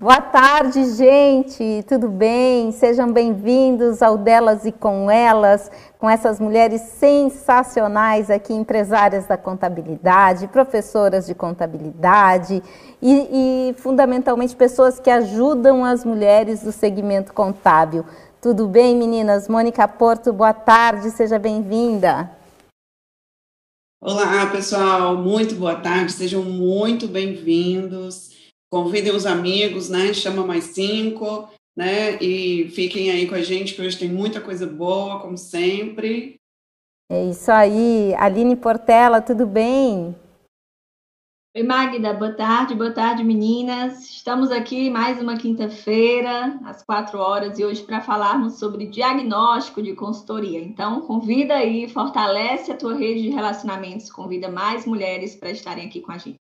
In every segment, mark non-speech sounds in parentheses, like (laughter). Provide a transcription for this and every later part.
Boa tarde, gente. Tudo bem? Sejam bem-vindos ao Delas e com Elas, com essas mulheres sensacionais aqui, empresárias da contabilidade, professoras de contabilidade e, e fundamentalmente pessoas que ajudam as mulheres do segmento contábil. Tudo bem, meninas? Mônica Porto, boa tarde, seja bem-vinda. Olá, pessoal, muito boa tarde, sejam muito bem-vindos. Convidem os amigos, né? Chama mais cinco, né? E fiquem aí com a gente, que hoje tem muita coisa boa, como sempre. É isso aí. Aline Portela, tudo bem? Oi, Magda, boa tarde, boa tarde, meninas. Estamos aqui mais uma quinta-feira, às quatro horas, e hoje para falarmos sobre diagnóstico de consultoria. Então, convida aí, fortalece a tua rede de relacionamentos, convida mais mulheres para estarem aqui com a gente.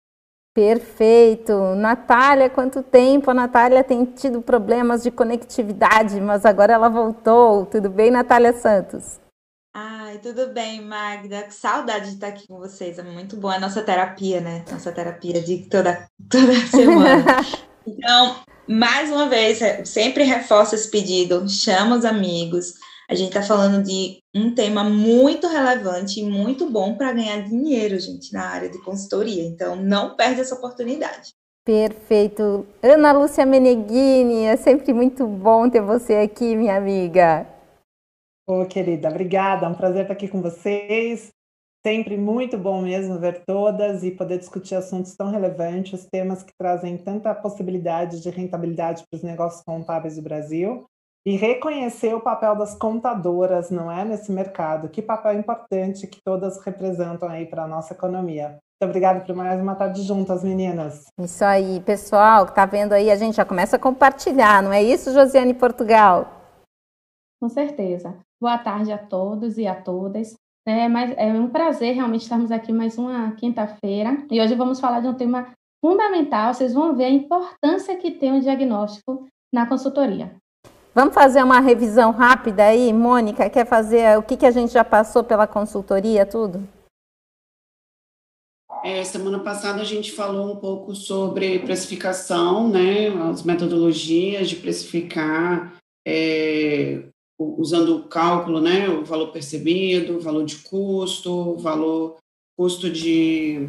Perfeito. Natália, quanto tempo? A Natália tem tido problemas de conectividade, mas agora ela voltou. Tudo bem, Natália Santos? Ai, tudo bem, Magda. Que saudade de estar aqui com vocês. É muito bom a nossa terapia, né? Nossa terapia de toda, (laughs) toda semana. (laughs) então, mais uma vez, sempre reforço esse pedido. Chama os amigos a gente está falando de um tema muito relevante e muito bom para ganhar dinheiro, gente, na área de consultoria. Então, não perde essa oportunidade. Perfeito. Ana Lúcia Meneghini, é sempre muito bom ter você aqui, minha amiga. Ô, querida, obrigada. É um prazer estar aqui com vocês. Sempre muito bom mesmo ver todas e poder discutir assuntos tão relevantes, temas que trazem tanta possibilidade de rentabilidade para os negócios contábeis do Brasil e reconhecer o papel das contadoras, não é, nesse mercado. Que papel importante que todas representam aí para a nossa economia. Muito obrigada por mais uma tarde juntas, meninas. Isso aí, pessoal que está vendo aí, a gente já começa a compartilhar, não é isso, Josiane Portugal? Com certeza. Boa tarde a todos e a todas. É, mas é um prazer realmente estarmos aqui mais uma quinta-feira e hoje vamos falar de um tema fundamental. Vocês vão ver a importância que tem o diagnóstico na consultoria. Vamos fazer uma revisão rápida aí, Mônica? Quer fazer o que, que a gente já passou pela consultoria, tudo? É, semana passada a gente falou um pouco sobre precificação, né? As metodologias de precificar, é, usando o cálculo, né? O valor percebido, o valor de custo, o valor custo de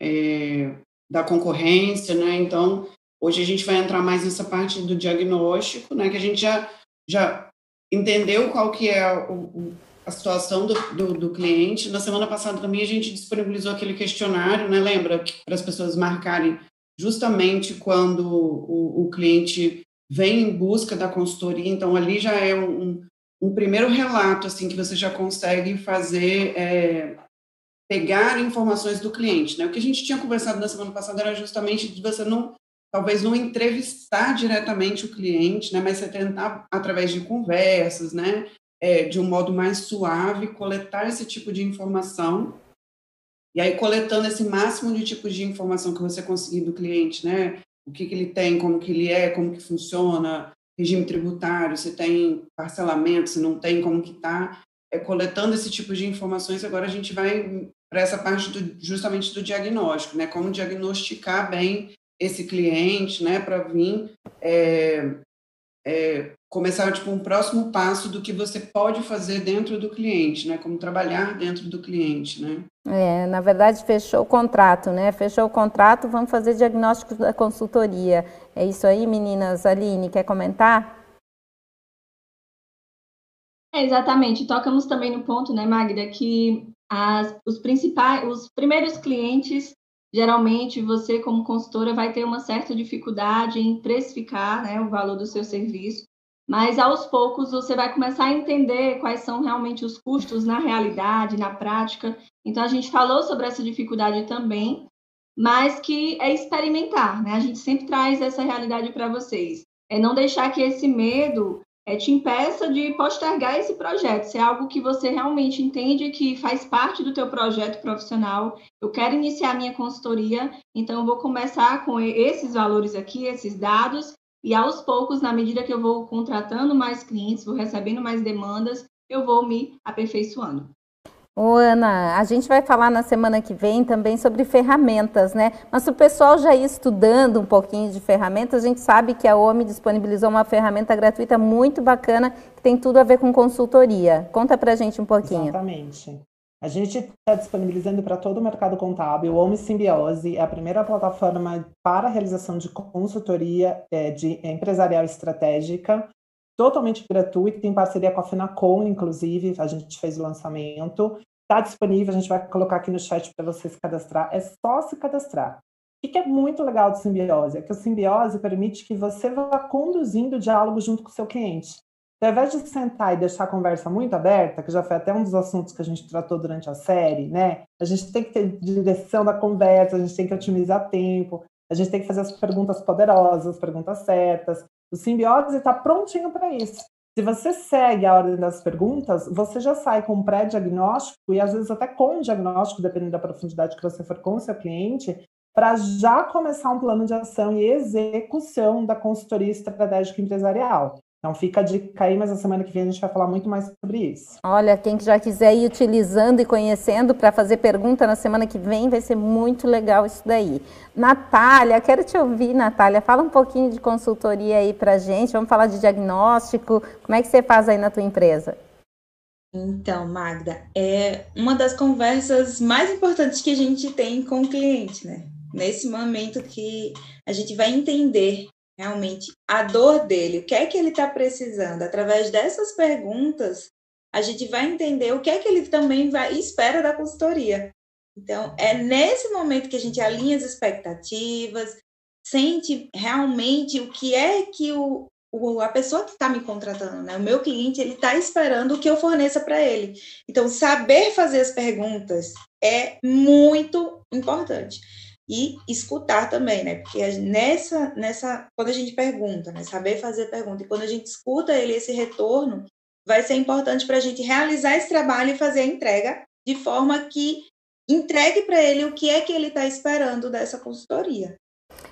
é, da concorrência, né? Então Hoje a gente vai entrar mais nessa parte do diagnóstico, né, que a gente já, já entendeu qual que é o, a situação do, do, do, cliente. Na semana passada também a gente disponibilizou aquele questionário, né, lembra, para as pessoas marcarem justamente quando o, o, cliente vem em busca da consultoria, então ali já é um, um primeiro relato, assim, que você já consegue fazer, é, pegar informações do cliente, né, o que a gente tinha conversado na semana passada era justamente de você não talvez não entrevistar diretamente o cliente, né, mas você tentar, através de conversas, né, é, de um modo mais suave, coletar esse tipo de informação. E aí, coletando esse máximo de tipos de informação que você conseguir do cliente, né, o que, que ele tem, como que ele é, como que funciona, regime tributário, se tem parcelamento, se não tem, como que está, é, coletando esse tipo de informações, agora a gente vai para essa parte do, justamente do diagnóstico, né, como diagnosticar bem esse cliente, né, para vir é, é, começar tipo um próximo passo do que você pode fazer dentro do cliente, né, como trabalhar dentro do cliente, né? É, na verdade fechou o contrato, né? Fechou o contrato, vamos fazer diagnóstico da consultoria. É isso aí, meninas. Aline, quer comentar? É, exatamente. Tocamos também no ponto, né, Magda, que as, os principais, os primeiros clientes geralmente você, como consultora, vai ter uma certa dificuldade em precificar né, o valor do seu serviço, mas aos poucos você vai começar a entender quais são realmente os custos na realidade, na prática. Então, a gente falou sobre essa dificuldade também, mas que é experimentar, né? A gente sempre traz essa realidade para vocês. É não deixar que esse medo é, te impeça de postergar esse projeto. Se é algo que você realmente entende que faz parte do teu projeto profissional, eu quero iniciar minha consultoria, então eu vou começar com esses valores aqui, esses dados, e aos poucos, na medida que eu vou contratando mais clientes, vou recebendo mais demandas, eu vou me aperfeiçoando. Ô, Ana, a gente vai falar na semana que vem também sobre ferramentas, né? Mas o pessoal já ir estudando um pouquinho de ferramentas, a gente sabe que a OMI disponibilizou uma ferramenta gratuita muito bacana que tem tudo a ver com consultoria. Conta pra gente um pouquinho. Exatamente. A gente está disponibilizando para todo o mercado contábil o OMI Simbiose, é a primeira plataforma para a realização de consultoria é, de empresarial estratégica, totalmente gratuita, em parceria com a Finacom, inclusive, a gente fez o lançamento. Está disponível, a gente vai colocar aqui no chat para você se cadastrar. É só se cadastrar. O que é muito legal do simbiose? É que o simbiose permite que você vá conduzindo o diálogo junto com o seu cliente. Ao invés de sentar e deixar a conversa muito aberta, que já foi até um dos assuntos que a gente tratou durante a série, né? A gente tem que ter direção da conversa, a gente tem que otimizar tempo, a gente tem que fazer as perguntas poderosas, as perguntas certas. O simbiose está prontinho para isso. Se você segue a ordem das perguntas, você já sai com um pré-diagnóstico e às vezes até com um diagnóstico, dependendo da profundidade que você for com o seu cliente, para já começar um plano de ação e execução da consultoria estratégica empresarial. Então fica a dica aí, mas na semana que vem a gente vai falar muito mais sobre isso. Olha, quem já quiser ir utilizando e conhecendo para fazer pergunta na semana que vem, vai ser muito legal isso daí. Natália, quero te ouvir, Natália. Fala um pouquinho de consultoria aí para gente. Vamos falar de diagnóstico. Como é que você faz aí na tua empresa? Então, Magda, é uma das conversas mais importantes que a gente tem com o cliente, né? Nesse momento que a gente vai entender realmente a dor dele, o que é que ele está precisando. Através dessas perguntas, a gente vai entender o que é que ele também vai espera da consultoria. Então, é nesse momento que a gente alinha as expectativas, sente realmente o que é que o, o a pessoa que está me contratando, né? o meu cliente, ele está esperando o que eu forneça para ele. Então, saber fazer as perguntas é muito importante e escutar também, né? Porque nessa, nessa, quando a gente pergunta, né? Saber fazer pergunta, e quando a gente escuta ele, esse retorno, vai ser importante para a gente realizar esse trabalho e fazer a entrega de forma que entregue para ele o que é que ele está esperando dessa consultoria.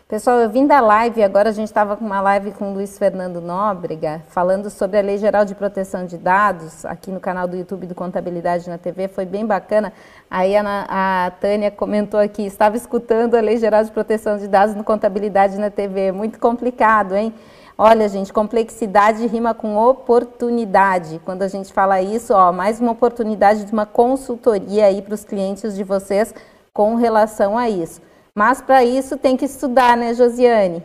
Pessoal, eu vim da live, agora a gente estava com uma live com o Luiz Fernando Nóbrega, falando sobre a Lei Geral de Proteção de Dados, aqui no canal do YouTube do Contabilidade na TV, foi bem bacana. Aí a, a Tânia comentou aqui, estava escutando a Lei Geral de Proteção de Dados no Contabilidade na TV, muito complicado, hein? Olha, gente, complexidade rima com oportunidade. Quando a gente fala isso, ó, mais uma oportunidade de uma consultoria aí para os clientes de vocês com relação a isso. Mas para isso tem que estudar, né, Josiane?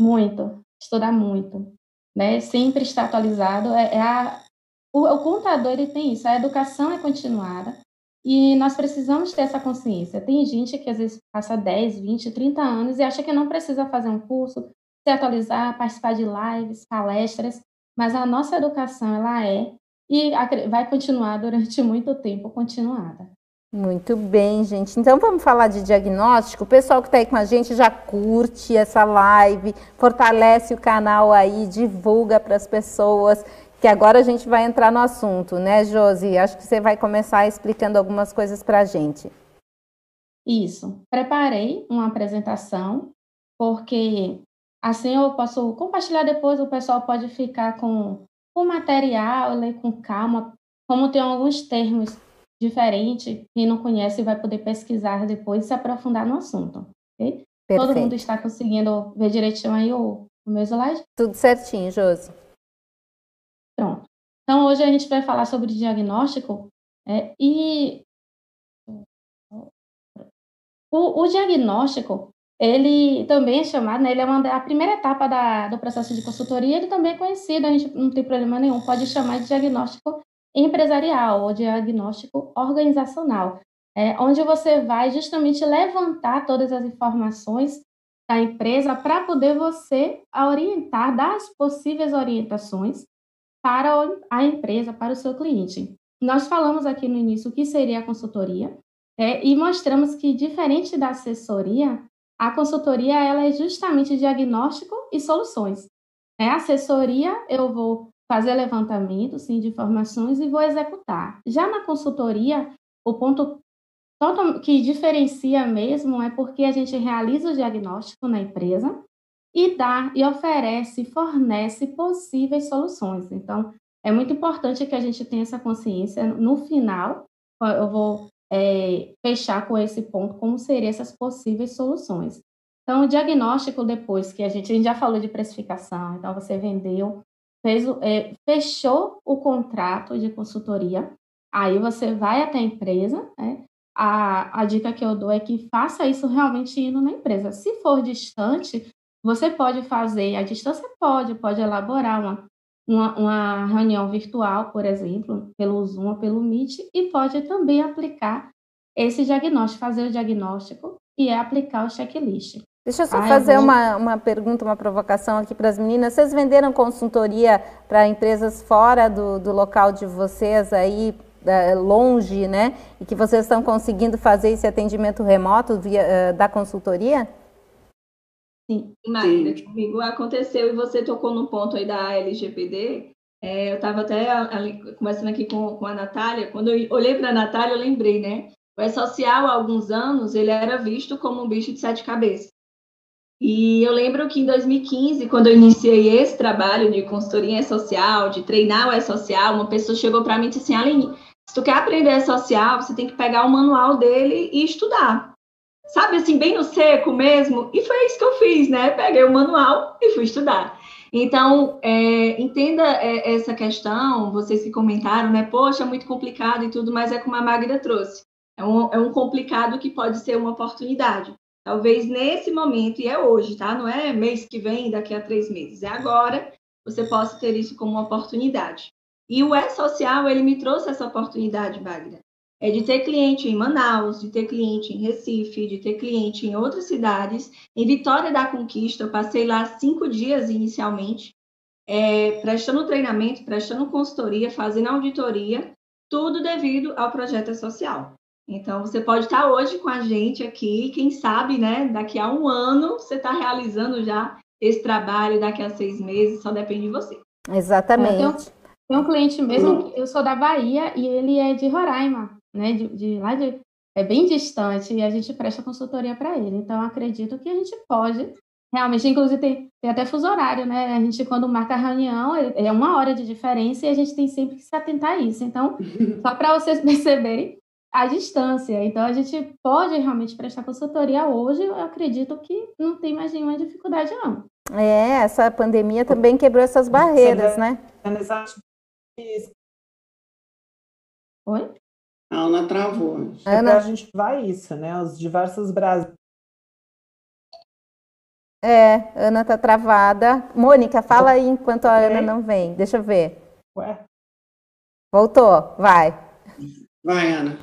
Muito, estudar muito, né? Sempre estar atualizado. É, é a, o, o, contador ele tem isso. A educação é continuada e nós precisamos ter essa consciência. Tem gente que às vezes passa 10, 20, 30 anos e acha que não precisa fazer um curso, se atualizar, participar de lives, palestras, mas a nossa educação ela é e vai continuar durante muito tempo continuada. Muito bem, gente. Então vamos falar de diagnóstico. O pessoal que está aí com a gente já curte essa live, fortalece o canal aí, divulga para as pessoas, que agora a gente vai entrar no assunto, né, Josi? Acho que você vai começar explicando algumas coisas para a gente. Isso. Preparei uma apresentação, porque assim eu posso compartilhar depois, o pessoal pode ficar com o material, ler com calma, como tem alguns termos diferente, quem não conhece vai poder pesquisar depois e se aprofundar no assunto. Okay? Todo mundo está conseguindo ver direitinho aí o, o meu slide? Tudo certinho, Josi. Pronto. Então, hoje a gente vai falar sobre diagnóstico é, e o, o, diagnóstico, ele também é chamado, né, ele é uma, a primeira etapa da, do processo de consultoria, ele também é conhecido, a gente não tem problema nenhum, pode chamar de diagnóstico empresarial ou diagnóstico organizacional, é, onde você vai justamente levantar todas as informações da empresa para poder você orientar, dar as possíveis orientações para a empresa, para o seu cliente. Nós falamos aqui no início o que seria a consultoria é, e mostramos que, diferente da assessoria, a consultoria ela é justamente diagnóstico e soluções. É assessoria, eu vou fazer levantamento sim, de informações e vou executar. Já na consultoria, o ponto que diferencia mesmo é porque a gente realiza o diagnóstico na empresa e dá e oferece, fornece possíveis soluções. Então, é muito importante que a gente tenha essa consciência. No final, eu vou é, fechar com esse ponto, como seriam essas possíveis soluções. Então, o diagnóstico, depois que a gente, a gente já falou de precificação, então você vendeu, fez, é, fechou o contrato de consultoria, aí você vai até a empresa, né? A, a dica que eu dou é que faça isso realmente indo na empresa. Se for distante, você pode fazer, a distância pode, pode elaborar uma, uma, uma reunião virtual, por exemplo, pelo Zoom ou pelo Meet, e pode também aplicar esse diagnóstico, fazer o diagnóstico e é aplicar o checklist. Deixa eu só ah, fazer uma, uma pergunta, uma provocação aqui para as meninas. Vocês venderam consultoria para empresas fora do, do local de vocês aí, longe, né? E que vocês estão conseguindo fazer esse atendimento remoto via, uh, da consultoria? Sim, Magda, comigo aconteceu e você tocou no ponto aí da LGPD. É, eu estava até ali, conversando aqui com, com a Natália. Quando eu olhei para a Natália, eu lembrei, né? O E-Social, há alguns anos, ele era visto como um bicho de sete cabeças. E eu lembro que em 2015, quando eu iniciei esse trabalho de consultoria social, de treinar o E-Social, uma pessoa chegou para mim e disse assim, Aline, se tu quer aprender E-Social, você tem que pegar o manual dele e estudar. Sabe, assim, bem no seco mesmo. E foi isso que eu fiz, né? Peguei o manual e fui estudar. Então, é, entenda é, essa questão, vocês que comentaram, né? Poxa, é muito complicado e tudo, mas é como a Magda trouxe. É um, é um complicado que pode ser uma oportunidade. Talvez nesse momento, e é hoje, tá? Não é mês que vem, daqui a três meses, é agora, você possa ter isso como uma oportunidade. E o E-Social, ele me trouxe essa oportunidade, Magda. É de ter cliente em Manaus, de ter cliente em Recife, de ter cliente em outras cidades. Em Vitória da Conquista, eu passei lá cinco dias inicialmente, é, prestando treinamento, prestando consultoria, fazendo auditoria, tudo devido ao projeto social. Então, você pode estar hoje com a gente aqui, quem sabe, né, daqui a um ano você está realizando já esse trabalho, daqui a seis meses, só depende de você. Exatamente. Tem um, tem um cliente mesmo, eu sou da Bahia e ele é de Roraima, né, de, de lá de, é bem distante e a gente presta consultoria para ele. Então, acredito que a gente pode realmente, inclusive tem, tem até fuso horário, né? A gente quando marca a reunião é uma hora de diferença e a gente tem sempre que se atentar a isso. Então, (laughs) só para vocês (laughs) perceberem à distância. Então, a gente pode realmente prestar consultoria hoje. Eu acredito que não tem mais nenhuma dificuldade, não. É, essa pandemia também quebrou essas barreiras, né? Oi? A Ana travou. Ana... A gente vai isso, né? Os diversos Brasil. É, Ana tá travada. Mônica, fala aí enquanto a Ana não vem. Deixa eu ver. Ué? Voltou, vai. Vai, Ana.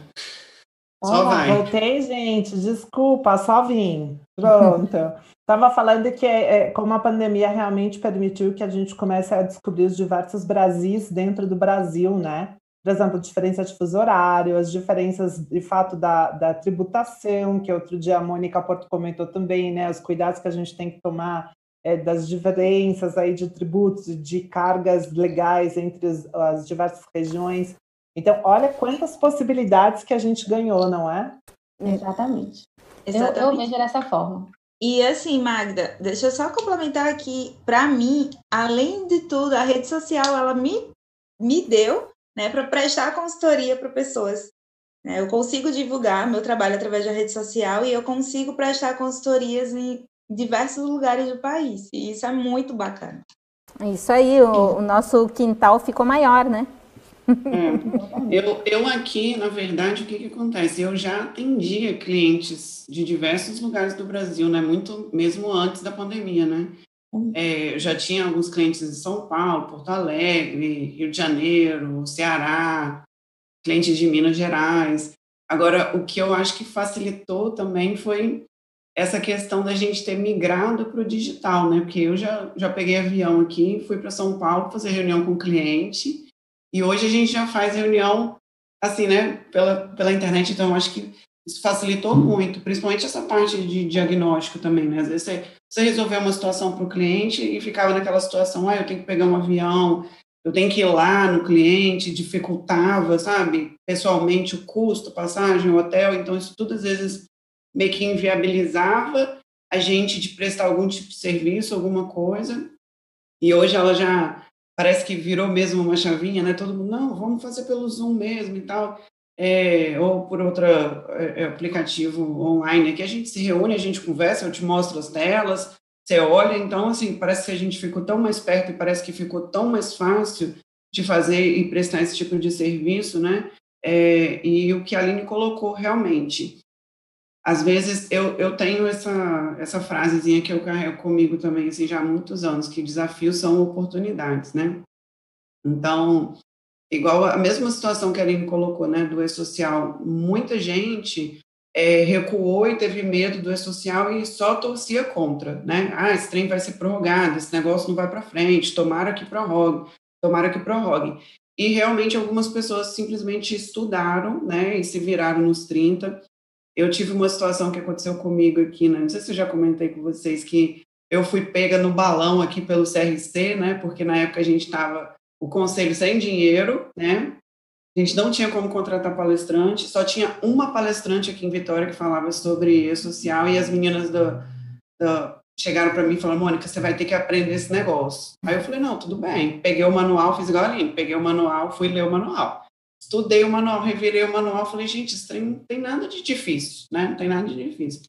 Só vai. Voltei, gente. Desculpa, só vim. Pronto. (laughs) Estava falando que é, é, como a pandemia realmente permitiu que a gente comece a descobrir os diversos Brasis dentro do Brasil, né? Por exemplo, diferença de fuso horário, as diferenças de fato da, da tributação, que outro dia a Mônica Porto comentou também, né? Os cuidados que a gente tem que tomar é, das diferenças aí de tributos, de cargas legais entre as, as diversas regiões. Então, olha quantas possibilidades que a gente ganhou, não é? Exatamente. Exatamente. Eu, eu vejo dessa forma. E assim, Magda, deixa eu só complementar aqui. Para mim, além de tudo, a rede social ela me, me deu né, para prestar consultoria para pessoas. Né? Eu consigo divulgar meu trabalho através da rede social e eu consigo prestar consultorias em diversos lugares do país. E isso é muito bacana. Isso aí, o, o nosso quintal ficou maior, né? É. (laughs) Eu, eu aqui, na verdade, o que, que acontece? Eu já atendia clientes de diversos lugares do Brasil, né? Muito mesmo antes da pandemia, né? É, eu já tinha alguns clientes em São Paulo, Porto Alegre, Rio de Janeiro, Ceará, clientes de Minas Gerais. Agora, o que eu acho que facilitou também foi essa questão da gente ter migrado para o digital, né? Porque eu já, já peguei avião aqui, fui para São Paulo fazer reunião com o cliente, e hoje a gente já faz reunião, assim, né, pela, pela internet, então eu acho que isso facilitou muito, principalmente essa parte de diagnóstico também, né? Às vezes você, você resolveu uma situação para o cliente e ficava naquela situação, ah, eu tenho que pegar um avião, eu tenho que ir lá no cliente, dificultava, sabe, pessoalmente o custo, passagem, hotel, então isso tudo às vezes meio que inviabilizava a gente de prestar algum tipo de serviço, alguma coisa. E hoje ela já parece que virou mesmo uma chavinha, né? Todo mundo, não, vamos fazer pelo Zoom mesmo e tal. É, ou por outro é, é, aplicativo online, que a gente se reúne, a gente conversa, eu te mostro as telas, você olha, então, assim, parece que a gente ficou tão mais perto e parece que ficou tão mais fácil de fazer e prestar esse tipo de serviço, né? É, e o que a Aline colocou realmente, às vezes eu, eu tenho essa, essa frasezinha que eu carrego comigo também, assim, já há muitos anos, que desafios são oportunidades, né? Então, igual a mesma situação que a Aline colocou, né, do e-social, muita gente é, recuou e teve medo do e-social e só torcia contra, né? Ah, esse trem vai ser prorrogado, esse negócio não vai para frente, tomara que prorrogue, tomara que prorrogue. E realmente algumas pessoas simplesmente estudaram, né, e se viraram nos 30. Eu tive uma situação que aconteceu comigo aqui, né? Não sei se eu já comentei com vocês que eu fui pega no balão aqui pelo CRC, né? Porque na época a gente estava o conselho sem dinheiro, né? A gente não tinha como contratar palestrante, só tinha uma palestrante aqui em Vitória que falava sobre e-social e as meninas da, da chegaram para mim e falaram, Mônica, você vai ter que aprender esse negócio. Aí eu falei, não, tudo bem. Peguei o manual, fiz igual a Aline, peguei o manual, fui ler o manual. Estudei o manual, revirei o manual, falei, gente, isso não tem nada de difícil, né? Não tem nada de difícil.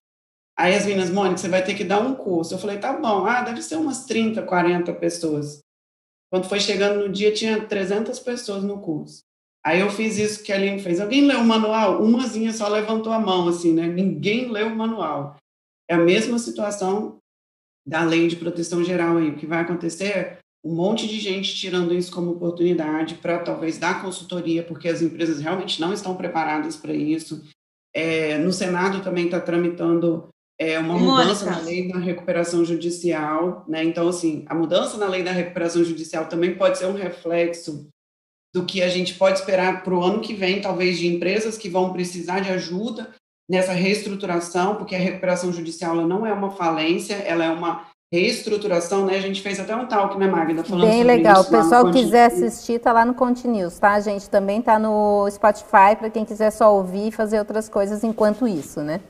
Aí as meninas, Mônica, você vai ter que dar um curso. Eu falei, tá bom, ah, deve ser umas 30, 40 pessoas. Quando foi chegando no dia, tinha 300 pessoas no curso. Aí eu fiz isso que a Aline fez. Alguém leu o manual? Umazinha só levantou a mão, assim, né? Ninguém leu o manual. É a mesma situação da lei de proteção geral aí. O que vai acontecer é um monte de gente tirando isso como oportunidade para talvez dar consultoria, porque as empresas realmente não estão preparadas para isso. É, no Senado também está tramitando é, uma mudança na lei da recuperação judicial, né? Então, assim, a mudança na lei da recuperação judicial também pode ser um reflexo do que a gente pode esperar para o ano que vem, talvez de empresas que vão precisar de ajuda nessa reestruturação, porque a recuperação judicial ela não é uma falência, ela é uma reestruturação, né? A gente fez até um talk, né, Magda? Falando Bem legal. o pessoal quiser assistir, tá lá no Continuous, tá, gente? Também tá no Spotify para quem quiser só ouvir e fazer outras coisas enquanto isso, né?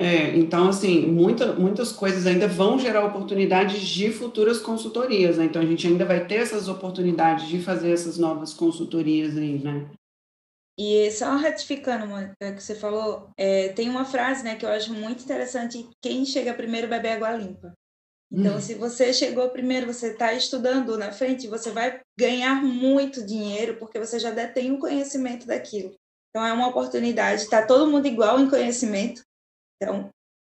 É, então, assim, muita, muitas coisas ainda vão gerar oportunidades de futuras consultorias, né? Então, a gente ainda vai ter essas oportunidades de fazer essas novas consultorias aí, né? E só ratificando o que você falou, é, tem uma frase né, que eu acho muito interessante: quem chega primeiro bebe água limpa. Então, hum. se você chegou primeiro, você está estudando na frente, você vai ganhar muito dinheiro, porque você já detém o conhecimento daquilo. Então, é uma oportunidade, está todo mundo igual em conhecimento, então,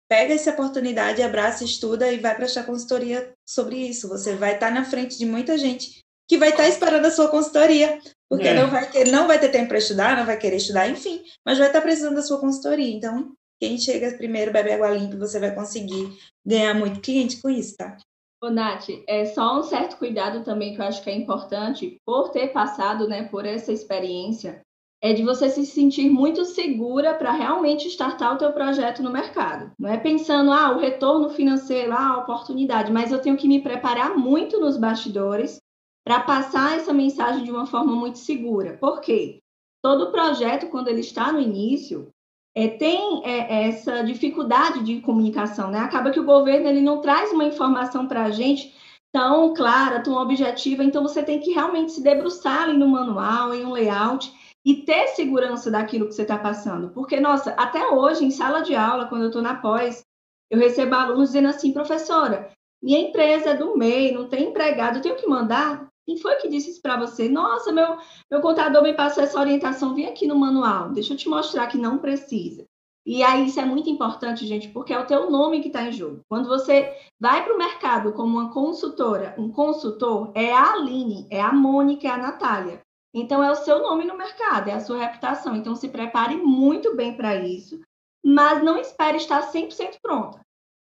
pega essa oportunidade, abraça, estuda e vai prestar consultoria sobre isso. Você vai estar na frente de muita gente que vai estar esperando a sua consultoria, porque é. não, vai ter, não vai ter tempo para estudar, não vai querer estudar, enfim, mas vai estar precisando da sua consultoria. Então, quem chega primeiro bebe água limpa, você vai conseguir ganhar muito cliente com isso, tá? Ô, Nath, é só um certo cuidado também que eu acho que é importante, por ter passado né, por essa experiência, é de você se sentir muito segura para realmente startar o teu projeto no mercado. Não é pensando, ah, o retorno financeiro, ah, a oportunidade, mas eu tenho que me preparar muito nos bastidores para passar essa mensagem de uma forma muito segura. Por quê? Todo projeto, quando ele está no início, é, tem é, essa dificuldade de comunicação, né? Acaba que o governo ele não traz uma informação para a gente tão clara, tão objetiva, então você tem que realmente se debruçar ali no manual, em um layout, e ter segurança daquilo que você está passando. Porque, nossa, até hoje, em sala de aula, quando eu estou na pós, eu recebo alunos dizendo assim, professora, minha empresa é do MEI, não tem empregado, eu tenho que mandar? Quem foi que disse isso para você? Nossa, meu, meu contador me passou essa orientação, vem aqui no manual, deixa eu te mostrar que não precisa. E aí isso é muito importante, gente, porque é o teu nome que está em jogo. Quando você vai para o mercado como uma consultora, um consultor, é a Aline, é a Mônica, é a Natália. Então, é o seu nome no mercado, é a sua reputação. Então, se prepare muito bem para isso, mas não espere estar 100% pronta.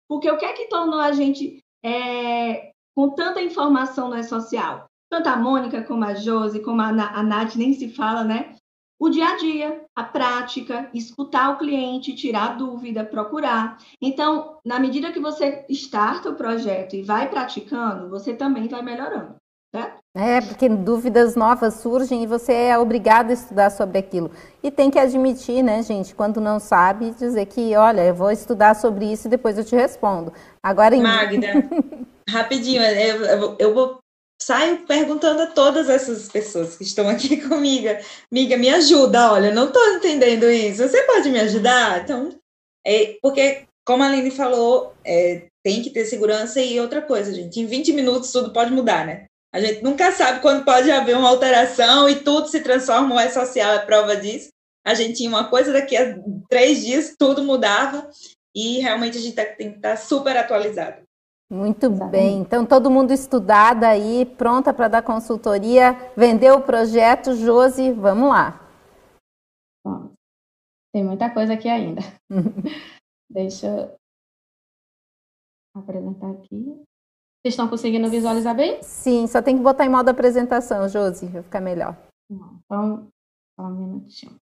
Porque o que é que tornou a gente é, com tanta informação no E-Social? Tanto a Mônica, como a Josi, como a, a Nath, nem se fala, né? O dia a dia, a prática, escutar o cliente, tirar dúvida, procurar. Então, na medida que você starta o projeto e vai praticando, você também vai melhorando. Certo? É, porque dúvidas novas surgem e você é obrigado a estudar sobre aquilo. E tem que admitir, né, gente, quando não sabe, dizer que, olha, eu vou estudar sobre isso e depois eu te respondo. Agora, Magda, (laughs) rapidinho, eu, eu, vou saio perguntando a todas essas pessoas que estão aqui (laughs) comigo, amiga, me ajuda, olha, não estou entendendo isso, você pode me ajudar? Então, é, porque, como a Aline falou, é, tem que ter segurança e outra coisa, gente, em 20 minutos tudo pode mudar, né? A gente nunca sabe quando pode haver uma alteração e tudo se transforma, o E-Social é prova disso. A gente tinha uma coisa, daqui a três dias tudo mudava e realmente a gente tem que estar super atualizado. Muito bem. Então, todo mundo estudado aí, pronta para dar consultoria, vendeu o projeto, Josi, vamos lá. Bom, tem muita coisa aqui ainda. (laughs) Deixa eu apresentar aqui. Vocês estão conseguindo visualizar bem? Sim, só tem que botar em modo apresentação, Josi, vai ficar melhor. Então, só um minutinho.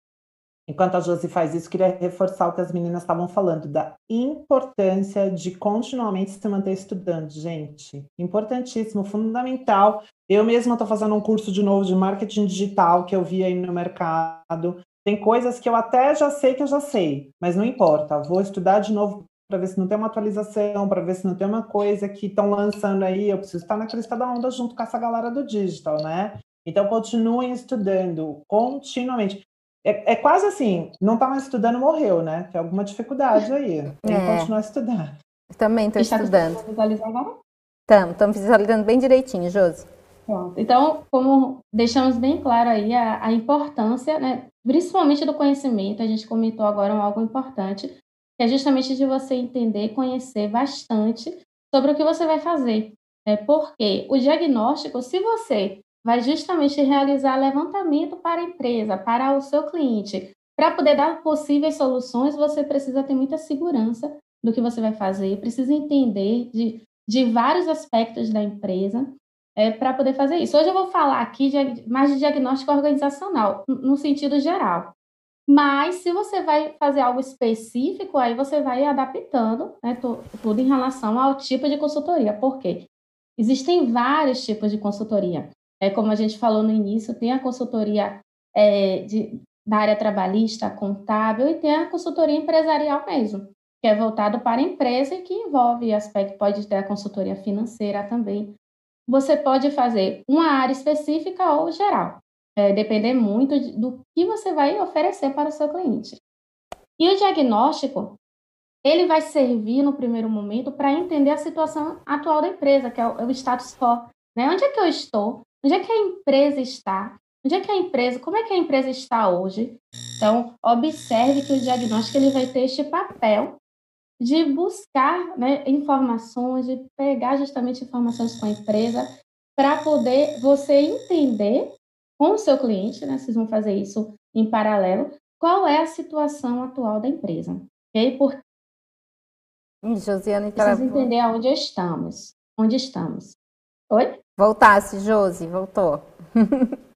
Enquanto a Josi faz isso, queria reforçar o que as meninas estavam falando, da importância de continuamente se manter estudando, gente. Importantíssimo, fundamental. Eu mesma estou fazendo um curso de novo de marketing digital que eu vi aí no mercado. Tem coisas que eu até já sei que eu já sei, mas não importa. Vou estudar de novo para ver se não tem uma atualização, para ver se não tem uma coisa que estão lançando aí. Eu preciso estar na crista da onda junto com essa galera do digital, né? Então, continuem estudando continuamente. É, é quase assim, não está mais estudando, morreu, né? Tem alguma dificuldade aí. Tem é. que continuar estudando. Também estou estudando. Estamos, estamos visualizando bem direitinho, Josi. Pronto. Então, como deixamos bem claro aí a, a importância, né, principalmente do conhecimento, a gente comentou agora um algo importante, que é justamente de você entender, conhecer bastante sobre o que você vai fazer. É, porque o diagnóstico, se você vai justamente realizar levantamento para a empresa, para o seu cliente. Para poder dar possíveis soluções, você precisa ter muita segurança do que você vai fazer, precisa entender de, de vários aspectos da empresa é, para poder fazer isso. Hoje eu vou falar aqui de, mais de diagnóstico organizacional, no sentido geral. Mas se você vai fazer algo específico, aí você vai adaptando né, tudo em relação ao tipo de consultoria. Por quê? Existem vários tipos de consultoria. É, como a gente falou no início, tem a consultoria é, de, da área trabalhista, contábil, e tem a consultoria empresarial mesmo, que é voltado para a empresa e que envolve aspecto, pode ter a consultoria financeira também. Você pode fazer uma área específica ou geral, é, depender muito do que você vai oferecer para o seu cliente. E o diagnóstico, ele vai servir no primeiro momento para entender a situação atual da empresa, que é o, é o status quo. Né? Onde é que eu estou? Onde é que a empresa está? Onde é que a empresa, como é que a empresa está hoje? Então, observe que o diagnóstico ele vai ter este papel de buscar né, informações, de pegar justamente informações com a empresa para poder você entender com o seu cliente, né, vocês vão fazer isso em paralelo, qual é a situação atual da empresa. Ok? Porque Josiane Precisa entender aonde estamos. Onde estamos. Oi? Voltasse, Josi, voltou. (laughs)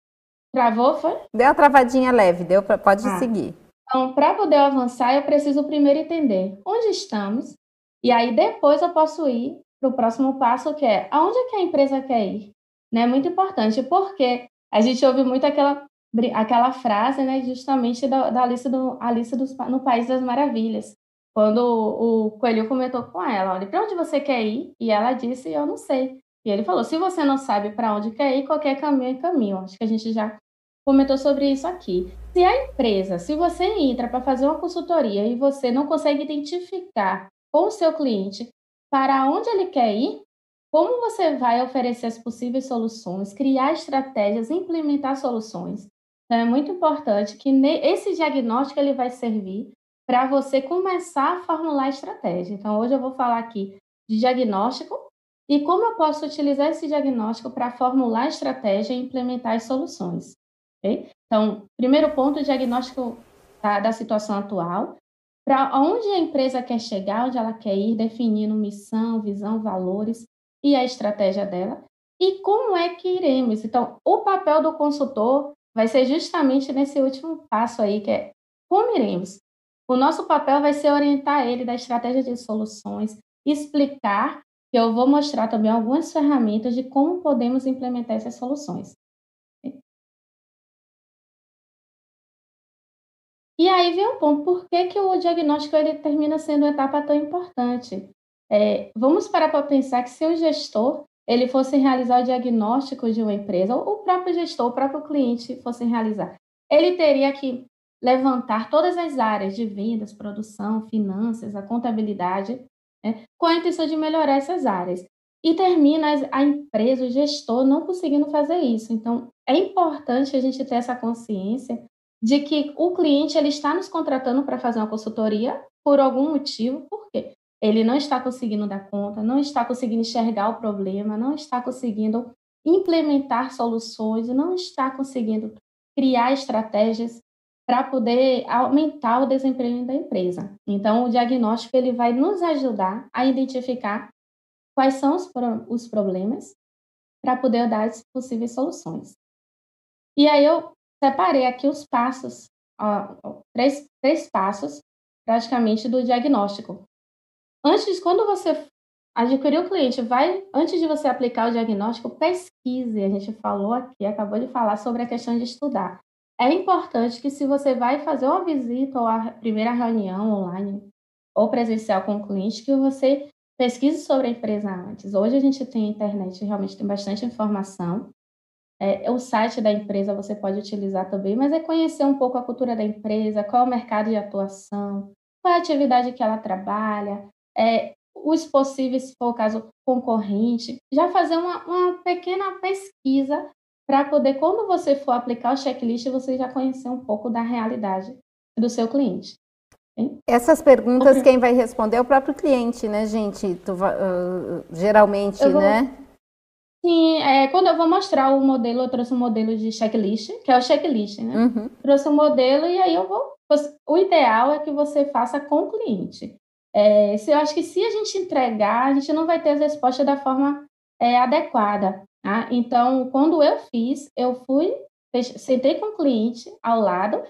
Travou, foi? Deu uma travadinha leve, deu pra, pode ah. seguir. Então, para poder avançar, eu preciso primeiro entender onde estamos, e aí depois eu posso ir para o próximo passo, que é aonde é que a empresa quer ir. Né? Muito importante, porque a gente ouve muito aquela, aquela frase, né, justamente da, da Alice, do, Alice dos, no País das Maravilhas, quando o, o Coelho comentou com ela, olha, para onde você quer ir? E ela disse, eu não sei. E ele falou: se você não sabe para onde quer ir, qualquer caminho é caminho. Acho que a gente já comentou sobre isso aqui. Se a empresa, se você entra para fazer uma consultoria e você não consegue identificar com o seu cliente para onde ele quer ir, como você vai oferecer as possíveis soluções, criar estratégias, implementar soluções? Então, é muito importante que esse diagnóstico ele vai servir para você começar a formular estratégia. Então, hoje eu vou falar aqui de diagnóstico e como eu posso utilizar esse diagnóstico para formular estratégia e implementar as soluções? Okay? Então, primeiro ponto, diagnóstico da, da situação atual, para onde a empresa quer chegar, onde ela quer ir, definindo missão, visão, valores e a estratégia dela. E como é que iremos? Então, o papel do consultor vai ser justamente nesse último passo aí, que é como iremos. O nosso papel vai ser orientar ele da estratégia de soluções, explicar que eu vou mostrar também algumas ferramentas de como podemos implementar essas soluções. E aí vem um ponto, por que, que o diagnóstico ele termina sendo uma etapa tão importante? É, vamos parar para pensar que se o gestor ele fosse realizar o diagnóstico de uma empresa, ou o próprio gestor, o próprio cliente fosse realizar, ele teria que levantar todas as áreas de vendas, produção, finanças, a contabilidade, né, com a intenção de melhorar essas áreas. E termina a empresa, o gestor, não conseguindo fazer isso. Então, é importante a gente ter essa consciência de que o cliente ele está nos contratando para fazer uma consultoria por algum motivo, por quê? Ele não está conseguindo dar conta, não está conseguindo enxergar o problema, não está conseguindo implementar soluções, não está conseguindo criar estratégias para poder aumentar o desempenho da empresa. Então, o diagnóstico ele vai nos ajudar a identificar quais são os, os problemas para poder dar as possíveis soluções. E aí eu separei aqui os passos, ó, três, três passos praticamente do diagnóstico. Antes, quando você adquirir o cliente, vai, antes de você aplicar o diagnóstico, pesquise. A gente falou aqui, acabou de falar sobre a questão de estudar é importante que se você vai fazer uma visita ou a primeira reunião online ou presencial com o cliente, que você pesquise sobre a empresa antes. Hoje a gente tem internet, realmente tem bastante informação. É, o site da empresa você pode utilizar também, mas é conhecer um pouco a cultura da empresa, qual é o mercado de atuação, qual é a atividade que ela trabalha, é, os possíveis, se for o caso, concorrente, já fazer uma, uma pequena pesquisa para poder, quando você for aplicar o checklist, você já conhecer um pouco da realidade do seu cliente. Hein? Essas perguntas, okay. quem vai responder é o próprio cliente, né, gente? Tu, uh, geralmente, vou... né? Sim, é, quando eu vou mostrar o modelo, eu trouxe um modelo de checklist, que é o checklist, né? Uhum. Trouxe um modelo e aí eu vou. O ideal é que você faça com o cliente. É, eu acho que se a gente entregar, a gente não vai ter as respostas da forma é, adequada. Tá? Então, quando eu fiz, eu fui, sentei com o cliente ao lado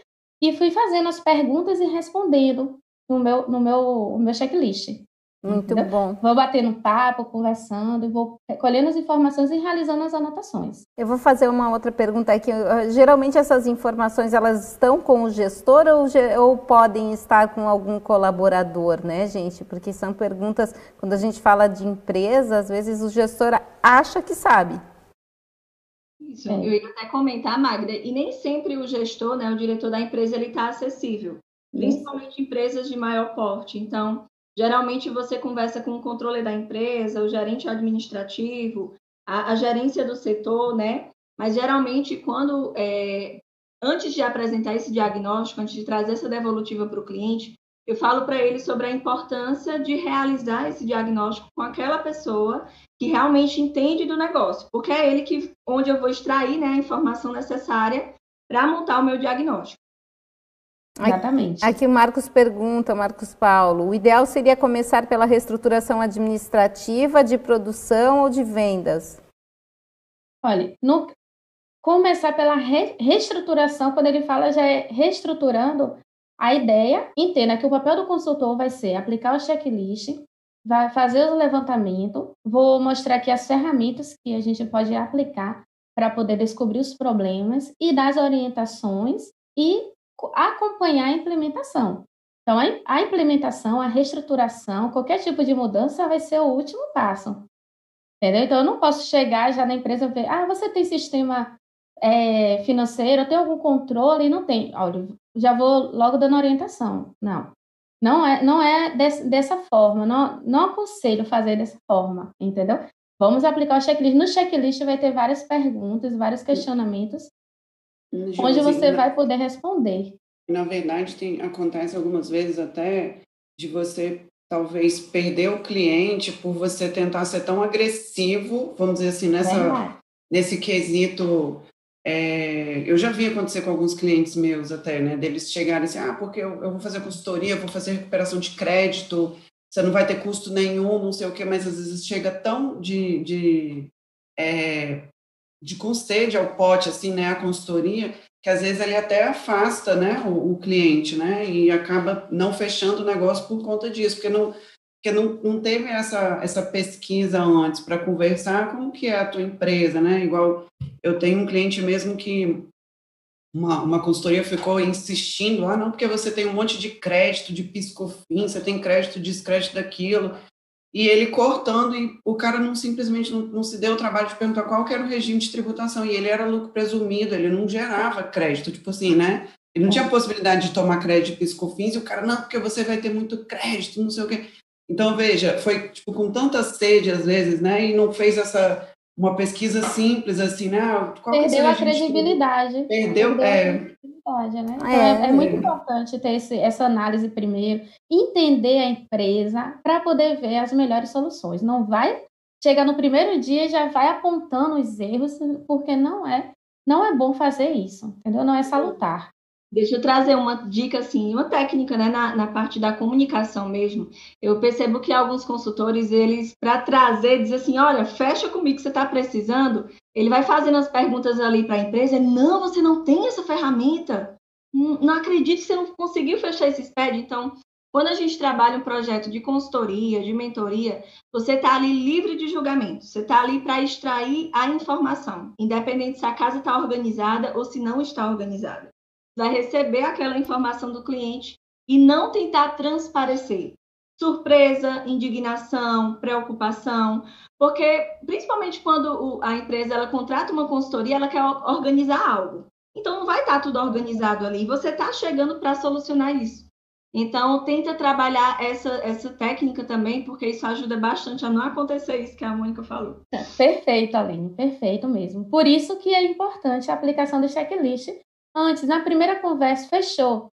e fui fazendo as perguntas e respondendo no meu, no meu, no meu checklist. Muito Entendeu? bom. Vou batendo papo, conversando, vou colhendo as informações e realizando as anotações. Eu vou fazer uma outra pergunta aqui. Geralmente essas informações elas estão com o gestor ou, ou podem estar com algum colaborador, né, gente? Porque são perguntas, quando a gente fala de empresa, às vezes o gestor acha que sabe. Isso, é. eu ia até comentar, Magda, e nem sempre o gestor, né, o diretor da empresa, ele está acessível, principalmente Isso. empresas de maior porte. Então, Geralmente você conversa com o controle da empresa, o gerente administrativo, a, a gerência do setor, né? Mas geralmente quando é, antes de apresentar esse diagnóstico, antes de trazer essa devolutiva para o cliente, eu falo para ele sobre a importância de realizar esse diagnóstico com aquela pessoa que realmente entende do negócio, porque é ele que onde eu vou extrair né, a informação necessária para montar o meu diagnóstico. Exatamente. Aqui o Marcos pergunta, Marcos Paulo, o ideal seria começar pela reestruturação administrativa, de produção ou de vendas? Olha, no, começar pela re, reestruturação, quando ele fala já é reestruturando, a ideia, entenda que o papel do consultor vai ser aplicar o checklist, vai fazer o levantamento, vou mostrar aqui as ferramentas que a gente pode aplicar para poder descobrir os problemas e dar as orientações e acompanhar a implementação. Então, a implementação, a reestruturação, qualquer tipo de mudança vai ser o último passo. Entendeu? Então, eu não posso chegar já na empresa e ver, ah, você tem sistema é, financeiro, tem algum controle? Não tem. Olha, já vou logo dando orientação. Não. Não é, não é desse, dessa forma. Não, não aconselho fazer dessa forma, entendeu? Vamos aplicar o checklist. No checklist vai ter várias perguntas, vários questionamentos onde você vai poder responder. Na verdade, tem, acontece algumas vezes até de você talvez perder o cliente por você tentar ser tão agressivo, vamos dizer assim, nessa, nesse quesito. É, eu já vi acontecer com alguns clientes meus até, né? Deles chegarem assim, ah, porque eu, eu vou fazer consultoria, vou fazer recuperação de crédito, você não vai ter custo nenhum, não sei o quê, mas às vezes chega tão de, de é, de com sede ao pote, assim, né, a consultoria, que às vezes ele até afasta, né, o, o, cliente, né, e acaba não fechando o negócio por conta disso, porque não, porque não, não teve essa, essa pesquisa antes para conversar com o que é a tua empresa, né, igual eu tenho um cliente mesmo que uma, uma consultoria ficou insistindo, ah, não, porque você tem um monte de crédito de piscofim, você tem crédito, descrédito daquilo, e ele cortando, e o cara não simplesmente não, não, se deu o trabalho de perguntar qual era o regime de tributação, e ele era lucro presumido, ele não gerava crédito, tipo assim, né? Ele não tinha possibilidade de tomar crédito piscofins, e o cara, não, porque você vai ter muito crédito, não sei o quê. Então, veja, foi tipo, com tanta sede, às vezes, né? E não fez essa uma pesquisa simples, assim, né? Qual Perdeu a credibilidade. Perdeu, Perdeu é... credibilidade, né? Então, é, é, muito importante ter esse, essa análise primeiro, entender a empresa para poder ver as melhores soluções. Não vai chegar no primeiro dia e já vai apontando os erros, porque não é não é bom fazer isso, entendeu? Não é salutar. Deixa eu trazer uma dica, assim, uma técnica, né, na, na parte da comunicação mesmo. Eu percebo que alguns consultores, eles, para trazer, dizem assim, olha, fecha comigo que você está precisando, ele vai fazendo as perguntas ali para a empresa, não, você não tem essa ferramenta, não, não acredito que você não conseguiu fechar esse SPED, então, quando a gente trabalha um projeto de consultoria, de mentoria, você está ali livre de julgamento, você está ali para extrair a informação, independente se a casa está organizada ou se não está organizada vai receber aquela informação do cliente e não tentar transparecer surpresa, indignação, preocupação, porque principalmente quando a empresa ela contrata uma consultoria, ela quer organizar algo. Então não vai estar tudo organizado ali, você está chegando para solucionar isso. Então tenta trabalhar essa, essa técnica também, porque isso ajuda bastante a não acontecer isso que a Mônica falou. Perfeito, Aline, perfeito mesmo. Por isso que é importante a aplicação do checklist antes, na primeira conversa, fechou.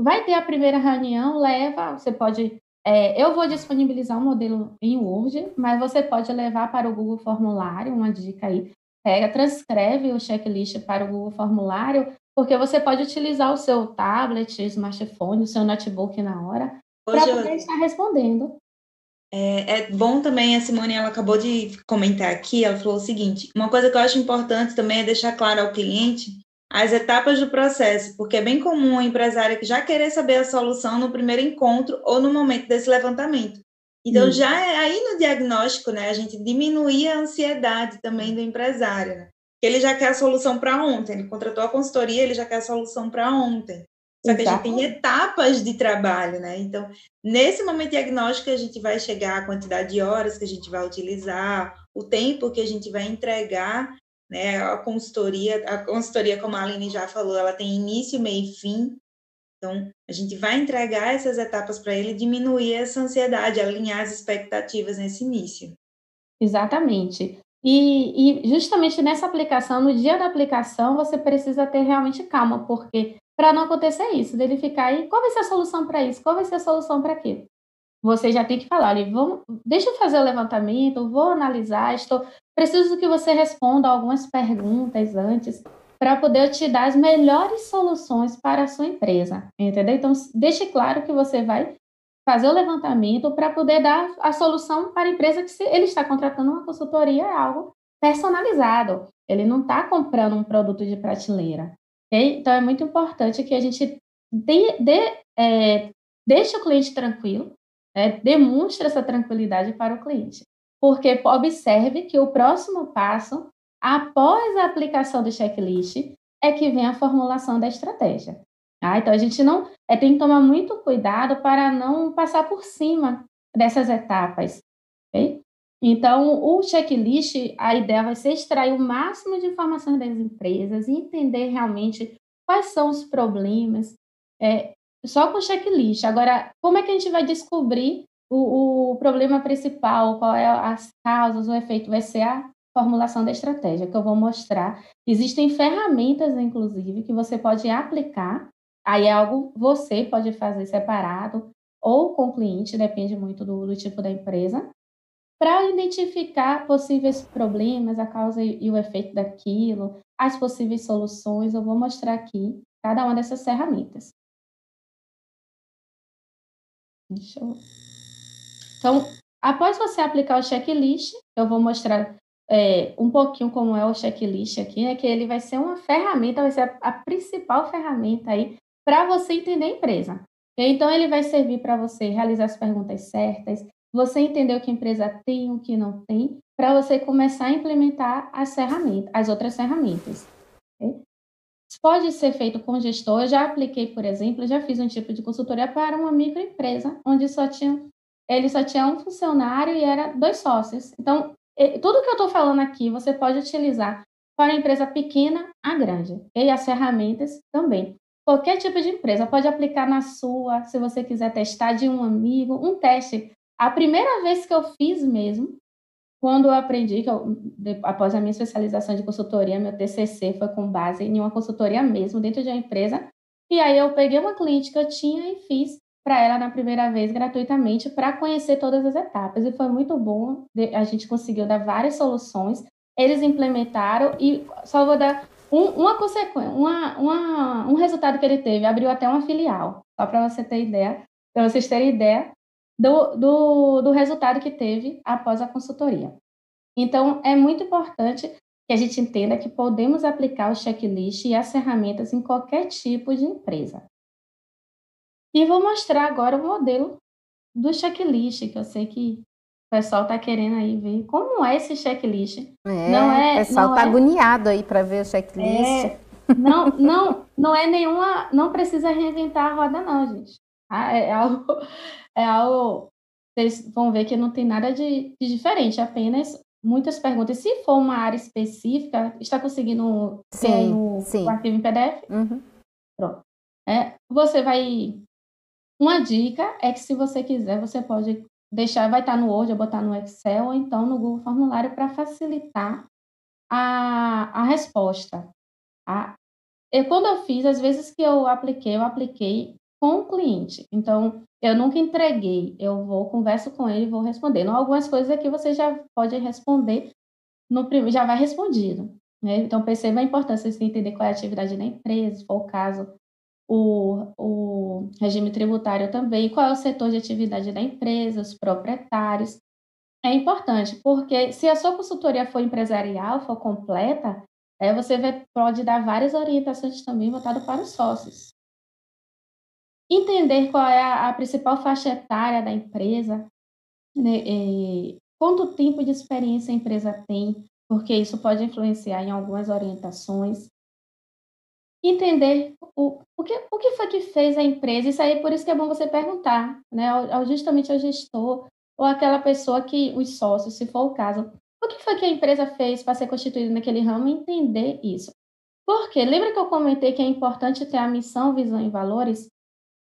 Vai ter a primeira reunião, leva, você pode. É, eu vou disponibilizar um modelo em Word, mas você pode levar para o Google Formulário, uma dica aí. Pega, transcreve o checklist para o Google Formulário, porque você pode utilizar o seu tablet, smartphone, o seu notebook na hora, para poder estar respondendo. É, é, bom também, a Simone ela acabou de comentar aqui, ela falou o seguinte: uma coisa que eu acho importante também é deixar claro ao cliente as etapas do processo, porque é bem comum o empresário que já querer saber a solução no primeiro encontro ou no momento desse levantamento. Então, hum. já é aí no diagnóstico, né, a gente diminuir a ansiedade também do empresário, né? Ele já quer a solução para ontem, ele contratou a consultoria, ele já quer a solução para ontem. Só que a gente tem etapas de trabalho, né? Então, nesse momento diagnóstico, a gente vai chegar à quantidade de horas que a gente vai utilizar, o tempo que a gente vai entregar né? A consultoria, a consultoria, como a Aline já falou, ela tem início, meio e fim. Então, a gente vai entregar essas etapas para ele, diminuir essa ansiedade, alinhar as expectativas nesse início. Exatamente. E, e, justamente nessa aplicação, no dia da aplicação, você precisa ter realmente calma, porque para não acontecer isso, dele ficar aí, qual vai ser a solução para isso? Qual vai ser a solução para aquilo? Você já tem que falar, olha, vamos, deixa eu fazer o levantamento, vou analisar, estou, preciso que você responda algumas perguntas antes para poder te dar as melhores soluções para a sua empresa, entendeu? Então, deixe claro que você vai fazer o levantamento para poder dar a solução para a empresa que se ele está contratando uma consultoria é algo personalizado. Ele não está comprando um produto de prateleira. Então, é muito importante que a gente dê, dê, é, deixe o cliente tranquilo, né? demonstre essa tranquilidade para o cliente porque observe que o próximo passo, após a aplicação do checklist, é que vem a formulação da estratégia. Ah, então a gente não é, tem que tomar muito cuidado para não passar por cima dessas etapas. Okay? Então, o checklist, a ideia vai ser extrair o máximo de informações das empresas e entender realmente quais são os problemas, é, só com checklist. Agora, como é que a gente vai descobrir o, o problema principal, qual é as causas, o efeito, vai ser a formulação da estratégia, que eu vou mostrar. Existem ferramentas, inclusive, que você pode aplicar. Aí é algo você pode fazer separado ou com o cliente, depende muito do, do tipo da empresa, para identificar possíveis problemas, a causa e o efeito daquilo, as possíveis soluções. Eu vou mostrar aqui cada uma dessas ferramentas. Deixa eu então, após você aplicar o checklist, eu vou mostrar é, um pouquinho como é o checklist aqui, né? Que ele vai ser uma ferramenta, vai ser a, a principal ferramenta aí para você entender a empresa. Então, ele vai servir para você realizar as perguntas certas, você entender o que a empresa tem o que não tem, para você começar a implementar as ferramentas, as outras ferramentas. Okay? Pode ser feito com gestor. Eu já apliquei, por exemplo, já fiz um tipo de consultoria para uma microempresa, onde só tinha ele só tinha um funcionário e era dois sócios. Então, tudo que eu estou falando aqui, você pode utilizar para empresa pequena a grande. E as ferramentas também. Qualquer tipo de empresa pode aplicar na sua, se você quiser testar de um amigo, um teste. A primeira vez que eu fiz mesmo, quando eu aprendi, que eu, após a minha especialização de consultoria, meu TCC foi com base em uma consultoria mesmo, dentro de uma empresa. E aí eu peguei uma cliente que eu tinha e fiz para ela na primeira vez gratuitamente para conhecer todas as etapas. E foi muito bom, a gente conseguiu dar várias soluções eles implementaram e só vou dar um, uma consequência, uma, uma, um resultado que ele teve, abriu até uma filial, só para você ter ideia, para vocês terem ideia do, do, do resultado que teve após a consultoria. Então, é muito importante que a gente entenda que podemos aplicar o checklist e as ferramentas em qualquer tipo de empresa. E vou mostrar agora o modelo do checklist, que eu sei que o pessoal está querendo aí ver como é esse checklist. É, não é, o pessoal está é, agoniado aí para ver o checklist. É, não, não, não é nenhuma. Não precisa reinventar a roda, não, gente. Ah, é algo. (laughs) É algo. Vocês vão ver que não tem nada de, de diferente, apenas muitas perguntas. Se for uma área específica, está conseguindo sim, o, sim. o arquivo em PDF? Uhum. Pronto. É, você vai. Uma dica é que se você quiser, você pode deixar, vai estar no Word, ou botar no Excel, ou então no Google Formulário para facilitar a, a resposta. Tá? Eu, quando eu fiz, às vezes que eu apliquei, eu apliquei com o cliente. Então, eu nunca entreguei, eu vou, converso com ele e vou responder. Não, algumas coisas aqui você já pode responder, no já vai respondido. Né? Então, perceba a importância de entender qual é a atividade da empresa, se for o caso, o, o regime tributário também, qual é o setor de atividade da empresa, os proprietários. É importante, porque se a sua consultoria for empresarial, for completa, é, você vai, pode dar várias orientações também voltadas para os sócios. Entender qual é a, a principal faixa etária da empresa, né, e, quanto tempo de experiência a empresa tem, porque isso pode influenciar em algumas orientações entender o, o, que, o que foi que fez a empresa. Isso aí, por isso que é bom você perguntar, né, ao, justamente ao gestor ou aquela pessoa que, os sócios, se for o caso, o que foi que a empresa fez para ser constituída naquele ramo entender isso. Porque lembra que eu comentei que é importante ter a missão, visão e valores?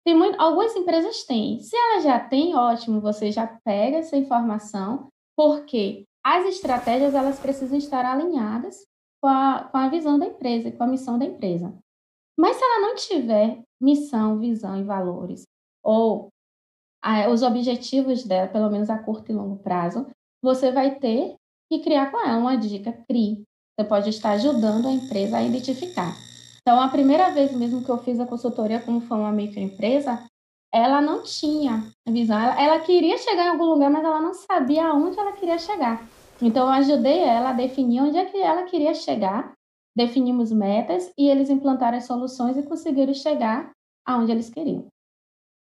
Tem muito, algumas empresas têm. Se ela já tem, ótimo, você já pega essa informação, porque as estratégias elas precisam estar alinhadas com a, com a visão da empresa, com a missão da empresa. Mas se ela não tiver missão, visão e valores, ou a, os objetivos dela, pelo menos a curto e longo prazo, você vai ter que criar com ela uma dica, CRI. Você pode estar ajudando a empresa a identificar. Então, a primeira vez mesmo que eu fiz a consultoria como foi uma microempresa, ela não tinha visão. Ela, ela queria chegar em algum lugar, mas ela não sabia aonde ela queria chegar. Então, eu ajudei ela a definir onde é que ela queria chegar, definimos metas e eles implantaram as soluções e conseguiram chegar aonde eles queriam.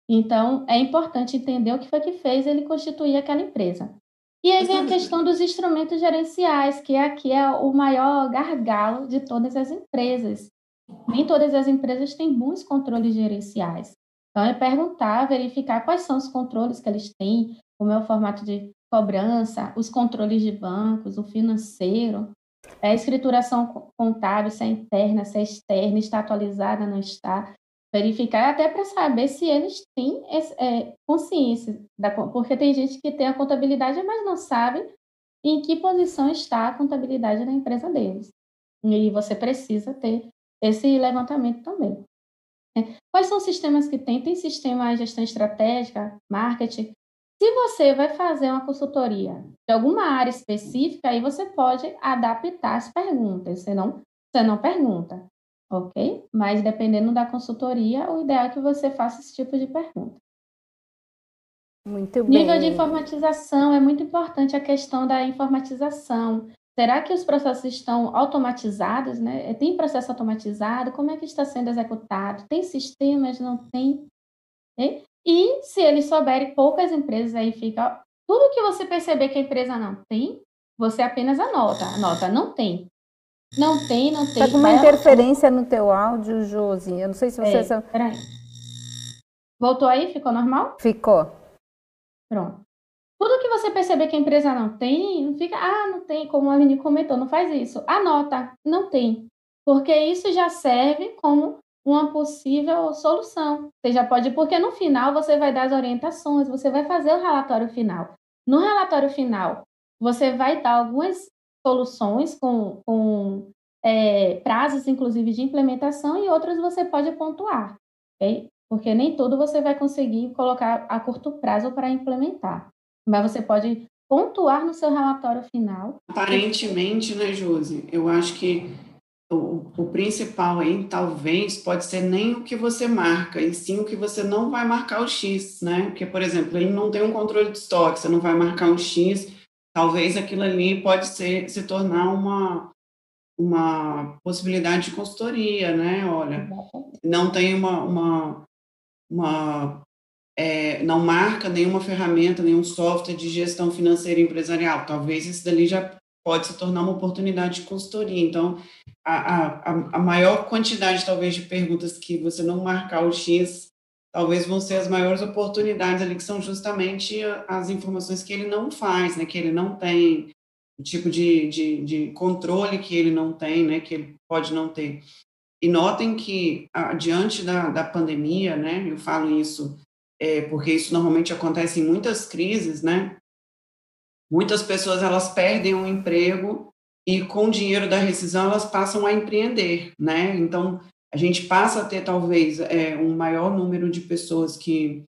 Então, é importante entender o que foi que fez ele constituir aquela empresa. E aí vem a questão dos instrumentos gerenciais, que aqui é o maior gargalo de todas as empresas. Nem todas as empresas têm bons controles gerenciais. Então, é perguntar, verificar quais são os controles que eles têm, como é o formato de cobrança, os controles de bancos, o financeiro, a escrituração contábil, se é interna, se é externa, está atualizada, não está. Verificar até para saber se eles têm é, consciência, da, porque tem gente que tem a contabilidade, mas não sabe em que posição está a contabilidade da empresa deles. E você precisa ter esse levantamento também. É, quais são os sistemas que tem? Tem sistema de gestão estratégica, marketing, se você vai fazer uma consultoria de alguma área específica, aí você pode adaptar as perguntas, você não, você não pergunta, ok? Mas dependendo da consultoria, o ideal é que você faça esse tipo de pergunta. Muito bem. Nível de informatização, é muito importante a questão da informatização. Será que os processos estão automatizados, né? Tem processo automatizado? Como é que está sendo executado? Tem sistemas? Não tem? Okay? E se eles souberem, poucas empresas aí fica. Tudo que você perceber que a empresa não tem, você apenas anota. Anota, não tem. Não tem, não tem. Tá com uma interferência no teu áudio, Josi. Eu não sei se você. É, peraí. Voltou aí? Ficou normal? Ficou. Pronto. Tudo que você perceber que a empresa não tem, não fica, ah, não tem, como a Aline comentou, não faz isso. Anota, não tem. Porque isso já serve como uma possível solução. Você já pode, porque no final você vai dar as orientações, você vai fazer o relatório final. No relatório final, você vai dar algumas soluções com, com é, prazos, inclusive, de implementação, e outras você pode pontuar, ok? Porque nem tudo você vai conseguir colocar a curto prazo para implementar. Mas você pode pontuar no seu relatório final. Aparentemente, né, Josi? Eu acho que o, o, principal aí, talvez, pode ser nem o que você marca, e sim o que você não vai marcar o X, né? Porque, por exemplo, ele não tem um controle de estoque, você não vai marcar um X, talvez aquilo ali pode ser, se tornar uma, uma possibilidade de consultoria, né? Olha, não tem uma, uma, uma é, não marca nenhuma ferramenta, nenhum software de gestão financeira empresarial. Talvez isso dali já pode se tornar uma oportunidade de consultoria. Então, a, a, a maior quantidade, talvez, de perguntas que você não marcar o X, talvez vão ser as maiores oportunidades ali, que são justamente as informações que ele não faz, né, que ele não tem, o tipo de, de, de controle que ele não tem, né, que ele pode não ter. E notem que, diante da, da pandemia, né, eu falo isso é, porque isso normalmente acontece em muitas crises, né, muitas pessoas, elas perdem um emprego e com o dinheiro da rescisão elas passam a empreender, né, então a gente passa a ter talvez é, um maior número de pessoas que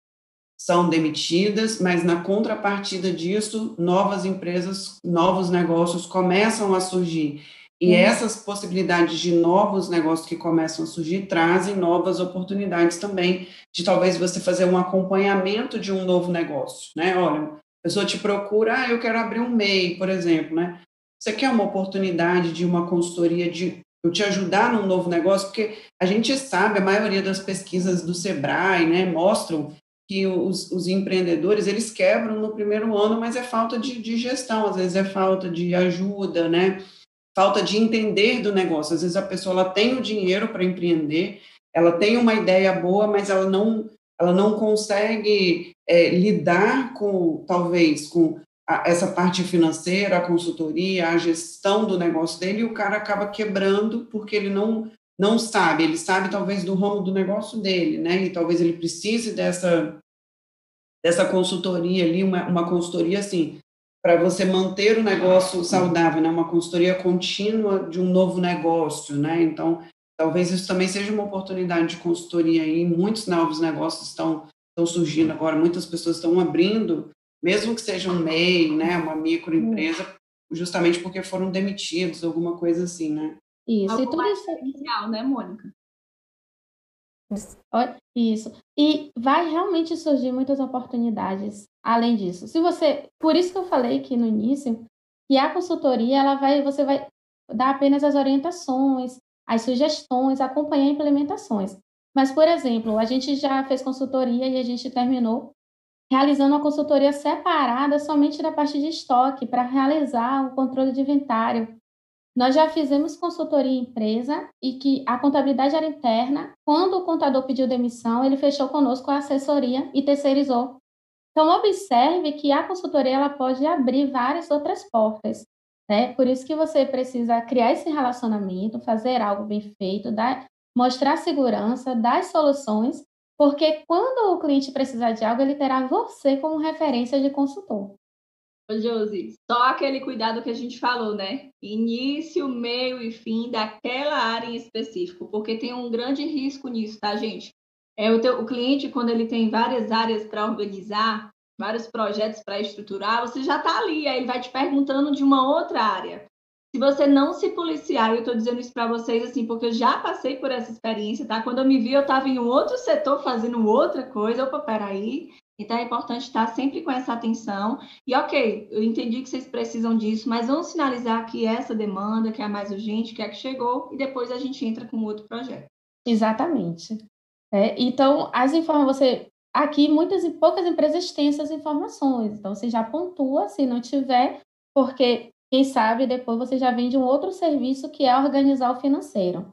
são demitidas, mas na contrapartida disso, novas empresas, novos negócios começam a surgir. E uhum. essas possibilidades de novos negócios que começam a surgir trazem novas oportunidades também de talvez você fazer um acompanhamento de um novo negócio, né? Olha, a pessoa te procura, ah, eu quero abrir um MEI, por exemplo, né? Você quer uma oportunidade de uma consultoria de eu te ajudar num novo negócio, porque a gente sabe, a maioria das pesquisas do Sebrae, né, mostram que os, os, empreendedores eles quebram no primeiro ano, mas é falta de, de, gestão, às vezes é falta de ajuda, né? Falta de entender do negócio. Às vezes a pessoa ela tem o dinheiro para empreender, ela tem uma ideia boa, mas ela não ela não consegue é, lidar com talvez com a, essa parte financeira, a consultoria, a gestão do negócio dele, e o cara acaba quebrando porque ele não não sabe, ele sabe talvez do ramo do negócio dele, né? E talvez ele precise dessa dessa consultoria ali, uma, uma consultoria assim, para você manter o negócio saudável, né? Uma consultoria contínua de um novo negócio, né? Então, talvez isso também seja uma oportunidade de consultoria aí. Muitos novos negócios estão estão surgindo agora, muitas pessoas estão abrindo, mesmo que seja um MEI, né? Uma microempresa, justamente porque foram demitidos, alguma coisa assim, né? Isso, Algo e tudo isso. Inicial, né, Mônica? Isso. E vai realmente surgir muitas oportunidades além disso. Se você, por isso que eu falei que no início, que a consultoria ela vai, você vai dar apenas as orientações, as sugestões, acompanhar implementações. Mas, por exemplo, a gente já fez consultoria e a gente terminou realizando uma consultoria separada somente da parte de estoque para realizar o controle de inventário nós já fizemos consultoria em empresa e que a contabilidade era interna. Quando o contador pediu demissão, ele fechou conosco a assessoria e terceirizou. Então, observe que a consultoria ela pode abrir várias outras portas. Né? Por isso que você precisa criar esse relacionamento, fazer algo bem feito, dar, mostrar segurança, dar soluções, porque quando o cliente precisar de algo, ele terá você como referência de consultor. Ô, Josi, só aquele cuidado que a gente falou, né? Início, meio e fim daquela área em específico, porque tem um grande risco nisso, tá, gente? É o, teu, o cliente, quando ele tem várias áreas para organizar, vários projetos para estruturar, você já está ali, aí ele vai te perguntando de uma outra área. Se você não se policiar, eu estou dizendo isso para vocês assim, porque eu já passei por essa experiência, tá? Quando eu me vi, eu estava em um outro setor fazendo outra coisa. Opa, peraí, então é importante estar sempre com essa atenção. E ok, eu entendi que vocês precisam disso, mas vamos sinalizar que essa demanda, que é a mais urgente, que é a que chegou, e depois a gente entra com outro projeto. Exatamente. É, então, as informações, você. Aqui, muitas e poucas empresas têm essas informações. Então, você já pontua se não tiver, porque quem sabe depois você já vende um outro serviço que é organizar o financeiro.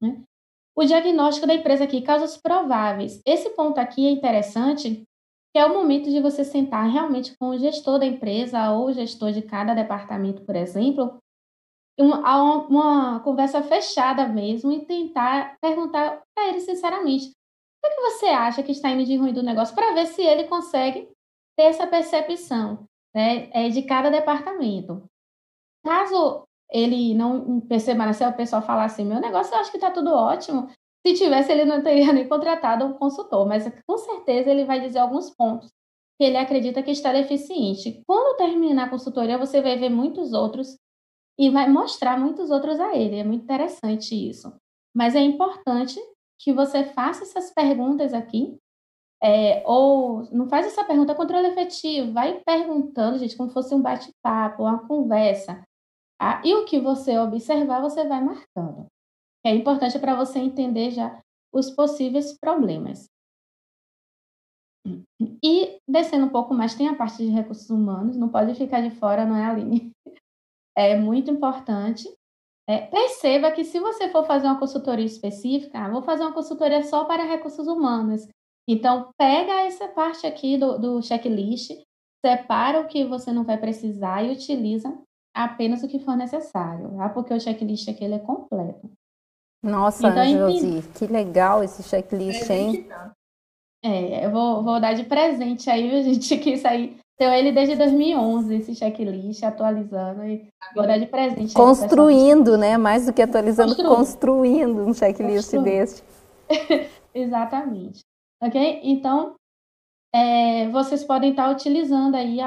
Né? O diagnóstico da empresa aqui, casos prováveis. Esse ponto aqui é interessante que é o momento de você sentar realmente com o gestor da empresa ou o gestor de cada departamento, por exemplo, uma, uma conversa fechada mesmo e tentar perguntar para ele sinceramente o que, você acha que está indo de ruim do negócio para ver se ele consegue ter essa percepção né, é, de cada departamento. Caso ele não perceba, né, se o pessoal falar assim, meu negócio eu acho que está tudo ótimo, se tivesse ele não teria (laughs) nem contratado um consultor, mas com certeza ele vai dizer alguns pontos que ele acredita que está deficiente. Quando terminar a consultoria, você vai ver muitos outros e vai mostrar muitos outros a ele. É muito interessante isso. Mas é importante que você faça essas perguntas aqui, é, ou não faz essa pergunta controle efetivo, vai perguntando, gente, como fosse um bate-papo, uma conversa. Tá? E o que você observar, você vai marcando. É importante para você entender já os possíveis problemas. E descendo um pouco mais, tem a parte de recursos humanos, não pode ficar de fora, não é, Aline? (laughs) é muito importante. É, perceba que se você for fazer uma consultoria específica, ah, vou fazer uma consultoria só para recursos humanos. Então, pega essa parte aqui do, do checklist, separa o que você não vai precisar e utiliza apenas o que for necessário, tá? porque o checklist aqui ele é completo. Nossa, então, Josi, que legal esse checklist, hein? É, eu vou, vou dar de presente aí, a gente, que isso aí tenho ele desde 2011, esse checklist, atualizando e vou dar de presente. Construindo, né? Mais do que atualizando, construindo, construindo um checklist construindo. desse. (laughs) Exatamente. Ok? Então, é, vocês podem estar utilizando aí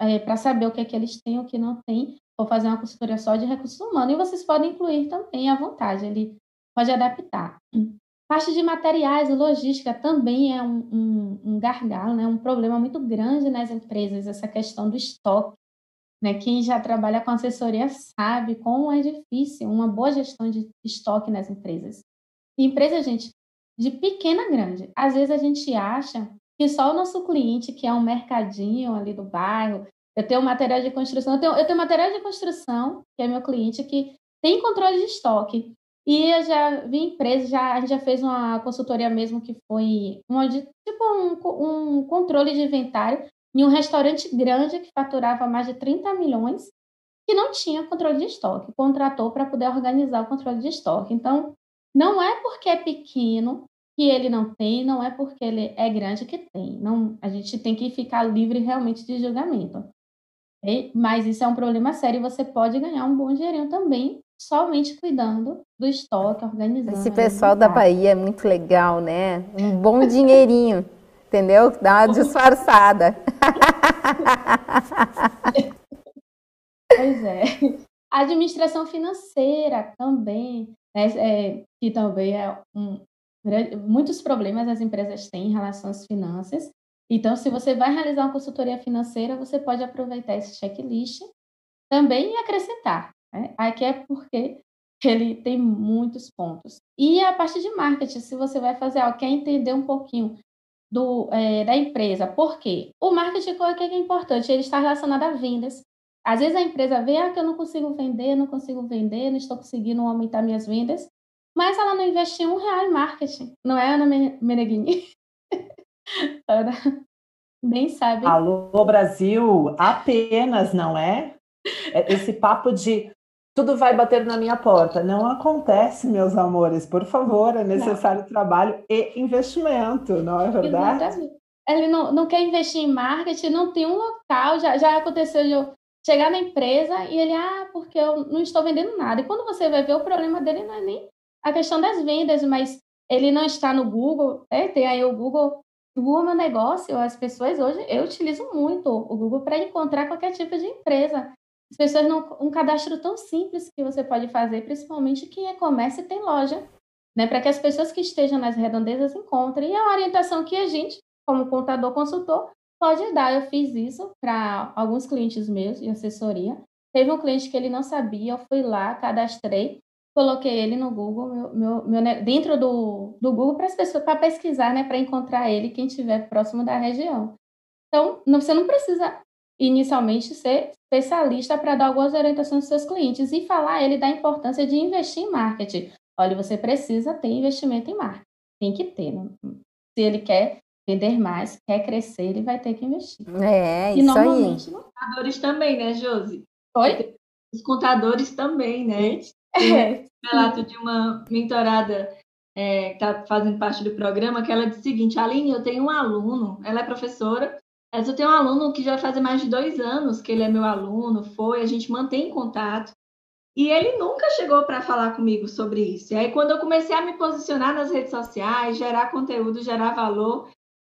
é, para saber o que é que eles têm, o que não tem. Vou fazer uma consultoria só de recursos humanos e vocês podem incluir também à vontade. Ele pode adaptar. Parte de materiais e logística também é um, um, um, gargalo, né? um problema muito grande nas empresas, essa questão do estoque. Né? Quem já trabalha com assessoria sabe como é difícil uma boa gestão de estoque nas empresas. Empresa, gente, de pequena a grande. Às vezes a gente acha que só o nosso cliente, que é um mercadinho ali do bairro, eu tenho material de construção, eu tenho, eu tenho material de construção, que é meu cliente, que tem controle de estoque. E eu já vi empresas, já, a gente já fez uma consultoria mesmo que foi uma tipo um, um controle de inventário em um restaurante grande que faturava mais de 30 milhões, que não tinha controle de estoque, contratou para poder organizar o controle de estoque. Então, não é porque é pequeno que ele não tem, não é porque ele é grande que tem. Não, a gente tem que ficar livre realmente de julgamento. Okay? Mas isso é um problema sério e você pode ganhar um bom dinheirinho também somente cuidando do estoque, organizando. Esse pessoal da Bahia é muito legal, né? Um bom dinheirinho, entendeu? Dá uma disfarçada. pois é. A administração financeira também, né? é, que também é um, muitos problemas as empresas têm em relação às finanças. Então, se você vai realizar uma consultoria financeira, você pode aproveitar esse checklist também e acrescentar. Né? Aqui é porque ele tem muitos pontos. E a parte de marketing, se você vai fazer quer entender um pouquinho do, é, da empresa. Por quê? O marketing, o que é importante? Ele está relacionado a vendas. Às vezes a empresa vê ah, que eu não consigo vender, não consigo vender, não estou conseguindo aumentar minhas vendas, mas ela não investiu um real em marketing. Não é, Ana Meneghini? (laughs) Ana, bem sabe. Alô, Brasil, apenas, não é? é esse papo de tudo vai bater na minha porta. Não acontece, meus amores. Por favor, é necessário não. trabalho e investimento, não é verdade? Exatamente. Ele não, não quer investir em marketing, não tem um local. Já, já aconteceu de eu chegar na empresa e ele, ah, porque eu não estou vendendo nada. E quando você vai ver, o problema dele não é nem a questão das vendas, mas ele não está no Google. É, tem aí o Google. O Google é meu negócio. As pessoas hoje, eu utilizo muito o Google para encontrar qualquer tipo de empresa. As pessoas não. Um cadastro tão simples que você pode fazer, principalmente quem é comércio e tem loja, né? Para que as pessoas que estejam nas redondezas encontrem. E a orientação que a gente, como contador consultor, pode dar. Eu fiz isso para alguns clientes meus de assessoria. Teve um cliente que ele não sabia, eu fui lá, cadastrei, coloquei ele no Google, meu, meu, meu dentro do, do Google para as pessoas para pesquisar, né, para encontrar ele quem estiver próximo da região. Então, não, você não precisa inicialmente ser especialista para dar algumas orientações aos seus clientes e falar a ele da importância de investir em marketing. Olha, você precisa ter investimento em marketing. Tem que ter. Né? Se ele quer vender mais, quer crescer, ele vai ter que investir. É, e isso normalmente, aí. Os contadores também, né, Josi? Oi? Os contadores também, né? É. Um relato de uma mentorada é, que está fazendo parte do programa, que ela disse o seguinte, Aline, eu tenho um aluno, ela é professora, mas eu tenho um aluno que já fazer mais de dois anos que ele é meu aluno, foi, a gente mantém contato, e ele nunca chegou para falar comigo sobre isso. E aí, quando eu comecei a me posicionar nas redes sociais, gerar conteúdo, gerar valor,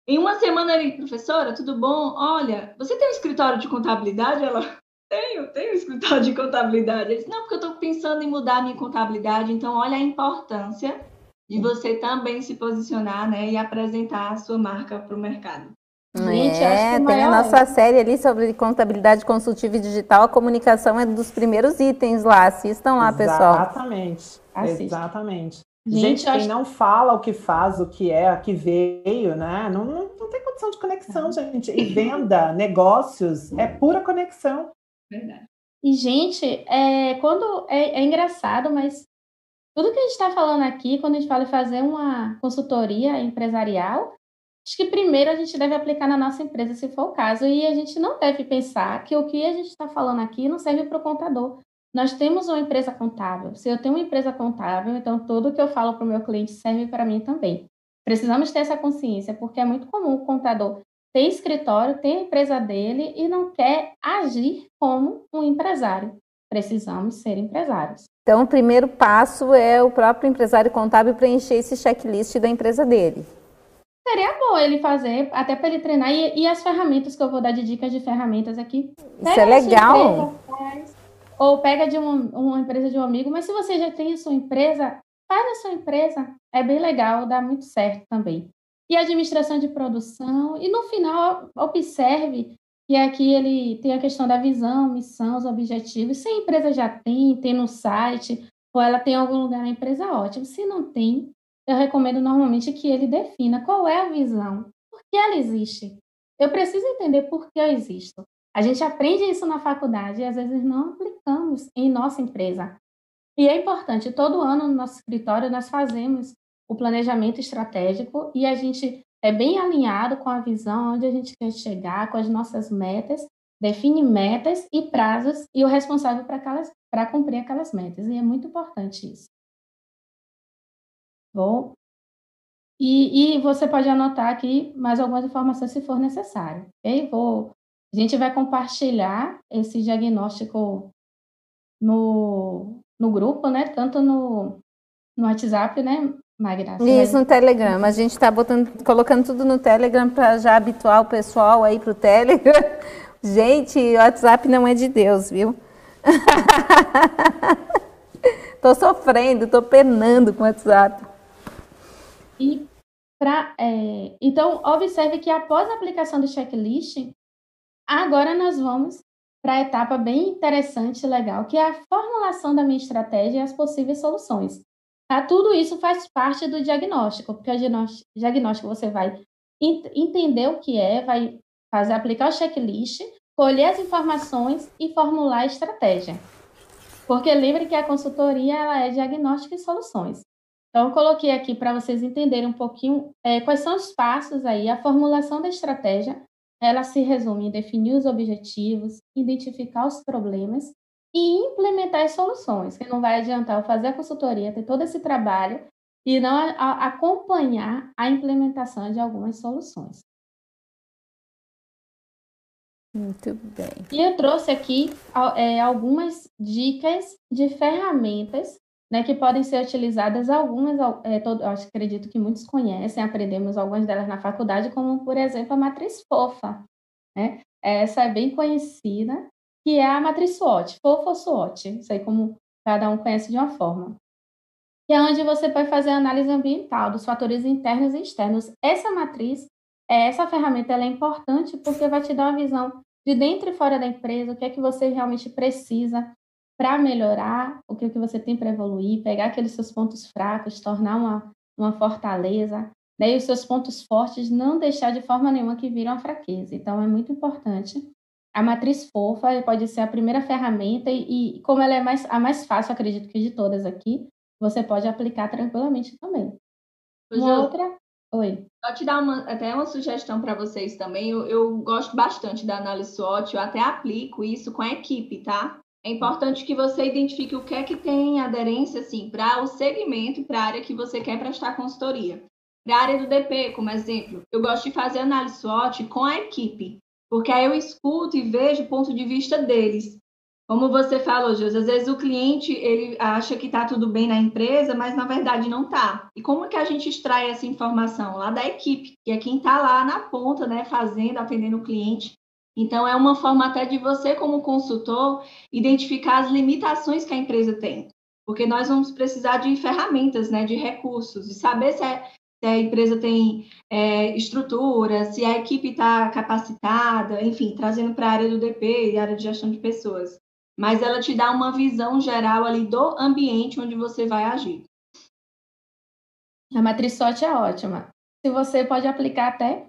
em uma semana ele, professora, tudo bom? Olha, você tem um escritório de contabilidade? Ela, tenho, tenho um escritório de contabilidade. Ele disse, não, porque eu estou pensando em mudar minha contabilidade. Então, olha a importância de você também se posicionar né, e apresentar a sua marca para o mercado. Gente, é, tem a nossa série ali sobre contabilidade consultiva e digital. A comunicação é dos primeiros itens lá. Assistam lá, pessoal. Exatamente. Exatamente. Gente, Gente quem acho... não fala o que faz, o que é, a que veio, né? Não, não, não tem condição de conexão, gente. E venda, (laughs) negócios, é pura conexão. Verdade. E, gente, é, quando é, é engraçado, mas tudo que a gente está falando aqui, quando a gente fala em fazer uma consultoria empresarial, acho que primeiro a gente deve aplicar na nossa empresa, se for o caso, e a gente não deve pensar que o que a gente está falando aqui não serve para o contador. Nós temos uma empresa contábil. Se eu tenho uma empresa contábil, então tudo que eu falo para o meu cliente serve para mim também. Precisamos ter essa consciência, porque é muito comum o contador ter escritório, ter empresa dele e não quer agir como um empresário. Precisamos ser empresários. Então, o primeiro passo é o próprio empresário contábil preencher esse checklist da empresa dele. Seria bom ele fazer, até para ele treinar. E, e, as ferramentas que eu vou dar de dicas de ferramentas aqui. Isso é legal. Empresa, ou pega de uma, uma empresa de um amigo, mas se você já tem a sua empresa, faz a sua empresa. É bem legal, dá muito certo também. E administração de produção, e no final, observe que aqui ele tem a questão da visão, missão, os objetivos. Se a empresa já tem, tem no site, ou ela tem em algum lugar na empresa, ótimo. Se não tem, eu recomendo normalmente que ele defina qual é a visão, por que ela existe. Eu preciso entender por que eu existo. A gente aprende isso na faculdade e às vezes não aplicamos em nossa empresa. E é importante, todo ano no nosso escritório nós fazemos o planejamento estratégico e a gente é bem alinhado com a visão onde a gente quer chegar, com as nossas metas, define metas e prazos e o responsável para cumprir aquelas metas. E é muito importante isso. Bom, e, e, você pode anotar aqui mais algumas informações se for necessário. Ok? Vou a gente vai compartilhar esse diagnóstico no, no grupo, né? Tanto no, no WhatsApp, né, Magna? Isso, no Telegram. A gente está colocando tudo no Telegram para já habituar o pessoal aí para o Telegram. (laughs) Gente, o WhatsApp não é de Deus, viu? (laughs) tô sofrendo, tô penando com o WhatsApp. E pra, é, então, observe que após a aplicação do checklist, Agora nós vamos para a etapa bem interessante e legal, que é a formulação da minha estratégia e as possíveis soluções. Tá? Tudo isso faz parte do diagnóstico, porque o diagnóstico você vai entender o que é, vai fazer aplicar o checklist, colher as informações e formular a estratégia. Porque lembre que a consultoria ela é diagnóstico e soluções. Então, eu coloquei aqui para vocês entenderem um pouquinho é, quais são os passos aí, a formulação da estratégia, ela se resume em definir os objetivos, identificar os problemas e implementar as soluções, que não vai adiantar eu fazer a consultoria, ter todo esse trabalho e não a, a, acompanhar a implementação de algumas soluções. Muito bem. E eu trouxe aqui é, algumas dicas de ferramentas né, que podem ser utilizadas algumas, é, todo, acredito que muitos conhecem, aprendemos algumas delas na faculdade, como, por exemplo, a matriz fofa. Né? Essa é bem conhecida, que é a matriz SWOT, fofa ou SWOT, sei como cada um conhece de uma forma. Que é onde você vai fazer a análise ambiental dos fatores internos e externos. Essa matriz, essa ferramenta é importante porque vai te dar uma visão de dentro e fora da empresa, o que é que você realmente precisa para melhorar, o que, que você tem para evoluir, pegar aqueles seus pontos fracos, tornar uma, uma fortaleza, né? e os seus pontos fortes não deixar de forma nenhuma que viram a fraqueza. Então, é muito importante. A matriz fofa pode ser a primeira ferramenta e, e como ela é mais, a mais fácil, acredito que de todas aqui, você pode aplicar tranquilamente também. Uma outra... Oi. Só te dar uma, até uma sugestão para vocês também. Eu, eu, gosto bastante da análise SWOT, eu até aplico isso com a equipe, tá? É importante que você identifique o que é que tem aderência, assim, para o segmento, para a área que você quer prestar consultoria. Para a área do DP, como exemplo, eu gosto de fazer análise SWOT com a equipe, porque aí eu escuto e vejo o ponto de vista deles. Como você falou, José, às vezes o cliente ele acha que está tudo bem na empresa, mas na verdade não está. E como que a gente extrai essa informação? Lá da equipe, que é quem está lá na ponta, né, fazendo, atendendo o cliente. Então, é uma forma até de você, como consultor, identificar as limitações que a empresa tem. Porque nós vamos precisar de ferramentas, né, de recursos, e saber se, é, se a empresa tem é, estrutura, se a equipe está capacitada, enfim, trazendo para a área do DP e área de gestão de pessoas mas ela te dá uma visão geral ali do ambiente onde você vai agir. A matriz SWOT é ótima. Se você pode aplicar até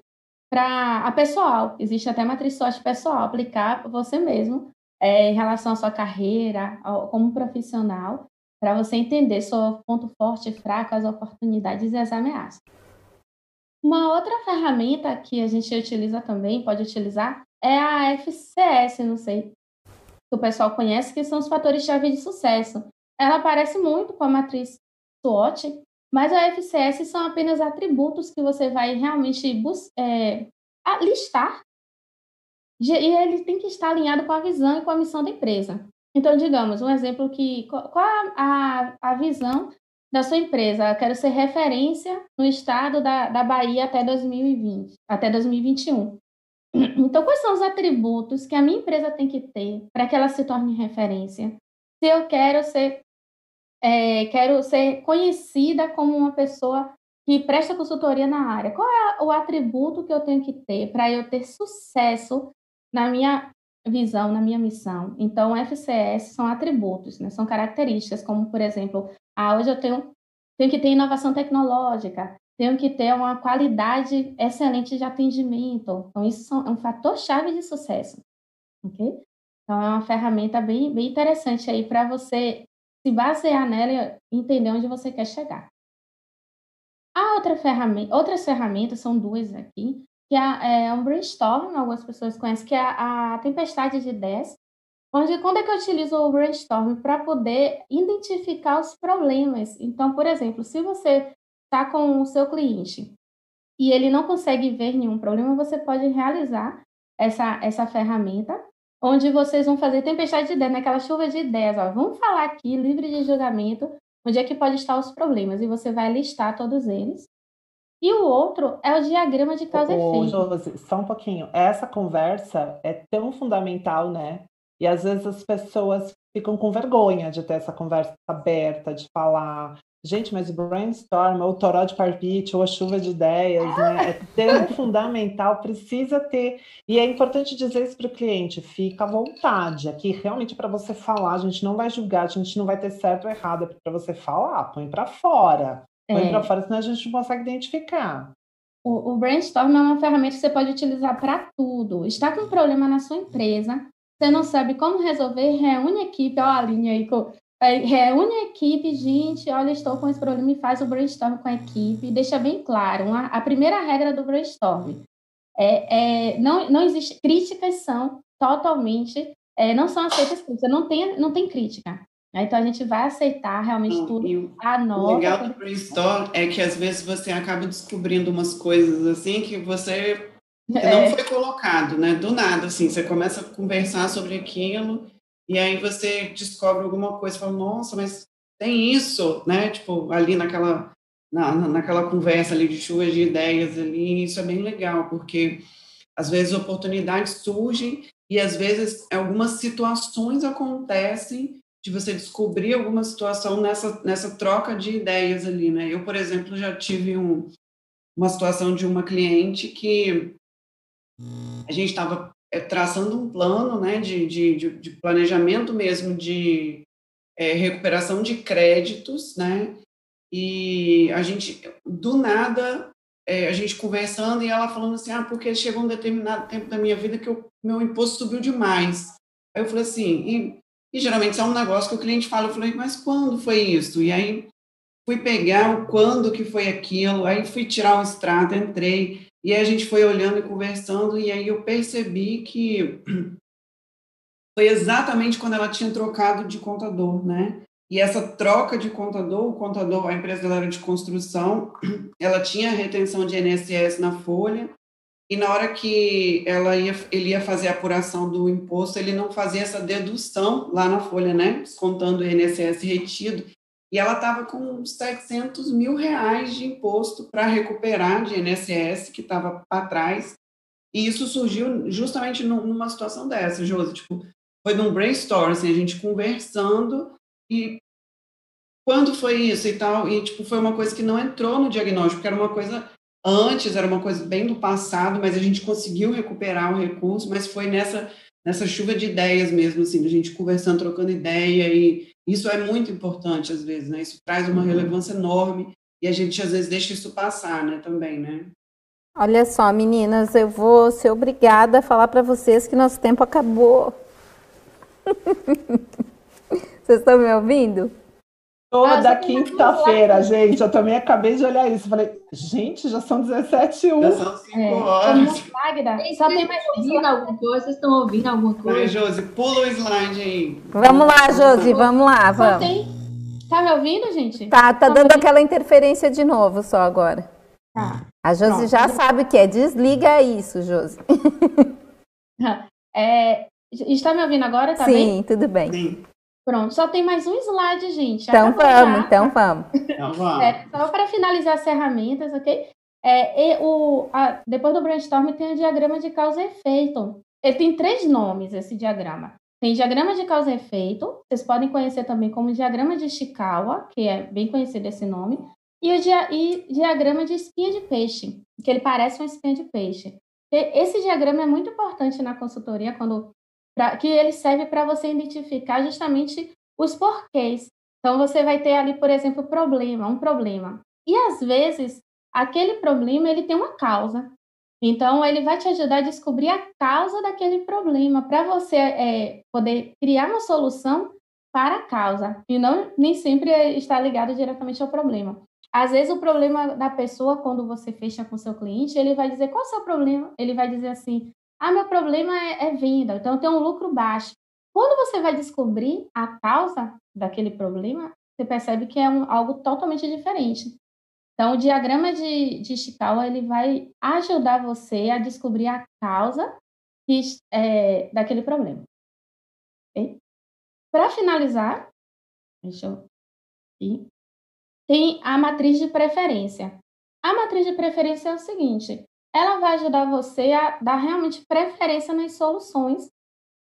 para a pessoal, existe até matriz SWOT pessoal, aplicar você mesmo é, em relação à sua carreira, ao, como profissional, para você entender seu ponto forte e fraco, as oportunidades e as ameaças. Uma outra ferramenta que a gente utiliza também, pode utilizar, é a FCS, não sei que o pessoal conhece, que são os fatores-chave de sucesso. Ela parece muito com a matriz SWOT, mas a FCS são apenas atributos que você vai realmente é, listar e ele tem que estar alinhado com a visão e com a missão da empresa. Então, digamos, um exemplo que qual a, a, a visão da sua empresa? Eu quero ser referência no estado da, da Bahia até 2020, até 2021. Então, quais são os atributos que a minha empresa tem que ter para que ela se torne referência? Se eu quero ser, é, quero ser conhecida como uma pessoa que presta consultoria na área, qual é o atributo que eu tenho que ter para eu ter sucesso na minha visão, na minha missão? Então, FCS são atributos, né? são características, como, por exemplo, ah, hoje eu tenho, tenho que ter inovação tecnológica, tenho que ter uma qualidade excelente de atendimento. Então, isso é um fator chave de sucesso, ok? Então, é uma ferramenta bem, bem interessante aí para você se basear nela e entender onde você quer chegar. A outra ferramenta, outras ferramentas, são duas aqui, que é, é um brainstorm, algumas pessoas conhecem, que é a, a tempestade de ideias, onde quando é que eu utilizo o brainstorm para poder identificar os problemas. Então, por exemplo, se você está com o seu cliente e ele não consegue ver nenhum problema, você pode realizar essa, essa ferramenta, onde vocês vão fazer tempestade de ideias, naquela chuva de ideias. Ó. Vamos falar aqui, livre de julgamento, onde é que pode estar os problemas, e você vai listar todos eles. E o outro é o diagrama de causa e efeito. Josi, só um pouquinho. Essa conversa é tão fundamental, né? E às vezes as pessoas ficam com vergonha de ter essa conversa aberta, de falar, Gente, mas o brainstorm, ou o toró de parpite, ou a chuva de ideias, né? É tão (laughs) fundamental, precisa ter. E é importante dizer isso para o cliente: fica à vontade. Aqui, realmente, para você falar, a gente não vai julgar, a gente não vai ter certo ou errado, é para você falar, põe para fora. Põe é. para fora, senão a gente não consegue identificar. O, o brainstorm é uma ferramenta que você pode utilizar para tudo. Está com um problema na sua empresa, você não sabe como resolver, reúne a equipe, ó, a linha aí com reúne a equipe, gente, olha, estou com esse problema e faz o brainstorm com a equipe, deixa bem claro, uma, a primeira regra do brainstorm é, é, não, não existe, críticas são totalmente, é, não são aceitas críticas, não tem, não tem crítica. Então a gente vai aceitar realmente não, tudo. A nota, o legal do brainstorm é que às vezes você acaba descobrindo umas coisas assim que você é. não foi colocado, né? Do nada, assim, você começa a conversar sobre aquilo e aí você descobre alguma coisa fala, nossa, mas tem isso, né? Tipo, ali naquela, na, naquela conversa ali de chuvas de ideias ali, isso é bem legal, porque às vezes oportunidades surgem e às vezes algumas situações acontecem de você descobrir alguma situação nessa, nessa troca de ideias ali, né? Eu, por exemplo, já tive um, uma situação de uma cliente que a gente estava é, traçando um plano né, de, de, de planejamento mesmo de é, recuperação de créditos, né? E a gente, do nada, é, a gente conversando e ela falando assim, ah, porque chegou um determinado tempo da minha vida que meu imposto subiu demais. Aí eu falei assim, e, e geralmente isso é um negócio que o cliente fala, eu falei, mas quando foi isso? E aí fui pegar o quando que foi aquilo, aí fui tirar o extrato, entrei, e aí a gente foi olhando e conversando, e aí eu percebi que (clears throat) foi exatamente quando ela tinha trocado de contador, né? E essa troca de contador, o contador, a empresa dela era de construção, (clears throat) ela tinha retenção de INSS na folha, e na hora que ela ia, ele ia fazer a apuração do imposto, ele não fazia essa dedução lá na folha, né? Descontando o INSS retido. E ela estava com uns 700 mil reais de imposto para recuperar de INSS que estava para trás. E isso surgiu justamente numa situação dessa, Josi. Tipo, foi num brainstorm, assim, a gente conversando e quando foi isso e tal. E, tipo, foi uma coisa que não entrou no diagnóstico, porque era uma coisa antes, era uma coisa bem do passado, mas a gente conseguiu recuperar o recurso, mas foi nessa, nessa chuva de ideias mesmo, assim, a gente conversando, trocando ideia, e isso é muito importante às vezes, né? Isso traz uma uhum. relevância enorme e a gente às vezes deixa isso passar, né, também, né? Olha só, meninas, eu vou ser obrigada a falar para vocês que nosso tempo acabou. (laughs) Vocês estão me ouvindo? Toda ah, quinta-feira, gente. Eu também acabei de olhar isso. Falei, gente, já são 17 h Já são 5 é. horas. Magda, só tem mais ouvindo alguma coisa? Vocês estão ouvindo alguma coisa? Vai, Josi, pula o slide aí. Vamos lá, Josi, vamos lá, vamos. Tem... Tá me ouvindo, gente? Tá, tá dando aquela interferência de novo só agora. Tá. A Josi Pronto. já sabe o que é. Desliga isso, Josi. (laughs) É, está me ouvindo agora? Tá Sim, bem? tudo bem. Sim. Pronto, só tem mais um slide, gente. Então vamos, já. então vamos. Então (laughs) vamos. É, só para finalizar as ferramentas, ok? É, o, a, depois do brainstorm tem o diagrama de causa e efeito. Ele tem três nomes, esse diagrama. Tem diagrama de causa e efeito, vocês podem conhecer também como diagrama de Ishikawa, que é bem conhecido esse nome, e o dia, e diagrama de espinha de peixe, que ele parece uma espinha de peixe. E esse diagrama é muito importante na consultoria, quando pra, que ele serve para você identificar justamente os porquês. Então, você vai ter ali, por exemplo, problema, um problema. E às vezes, aquele problema ele tem uma causa. Então, ele vai te ajudar a descobrir a causa daquele problema, para você é, poder criar uma solução para a causa, e não nem sempre está ligado diretamente ao problema. Às vezes, o problema da pessoa, quando você fecha com seu cliente, ele vai dizer qual é o seu problema. Ele vai dizer assim: ah, meu problema é, é venda, então eu tenho um lucro baixo. Quando você vai descobrir a causa daquele problema, você percebe que é um, algo totalmente diferente. Então, o diagrama de, de Ishikawa ele vai ajudar você a descobrir a causa que, é, daquele problema. Okay? Para finalizar, deixa eu tem a matriz de preferência. A matriz de preferência é o seguinte: ela vai ajudar você a dar realmente preferência nas soluções.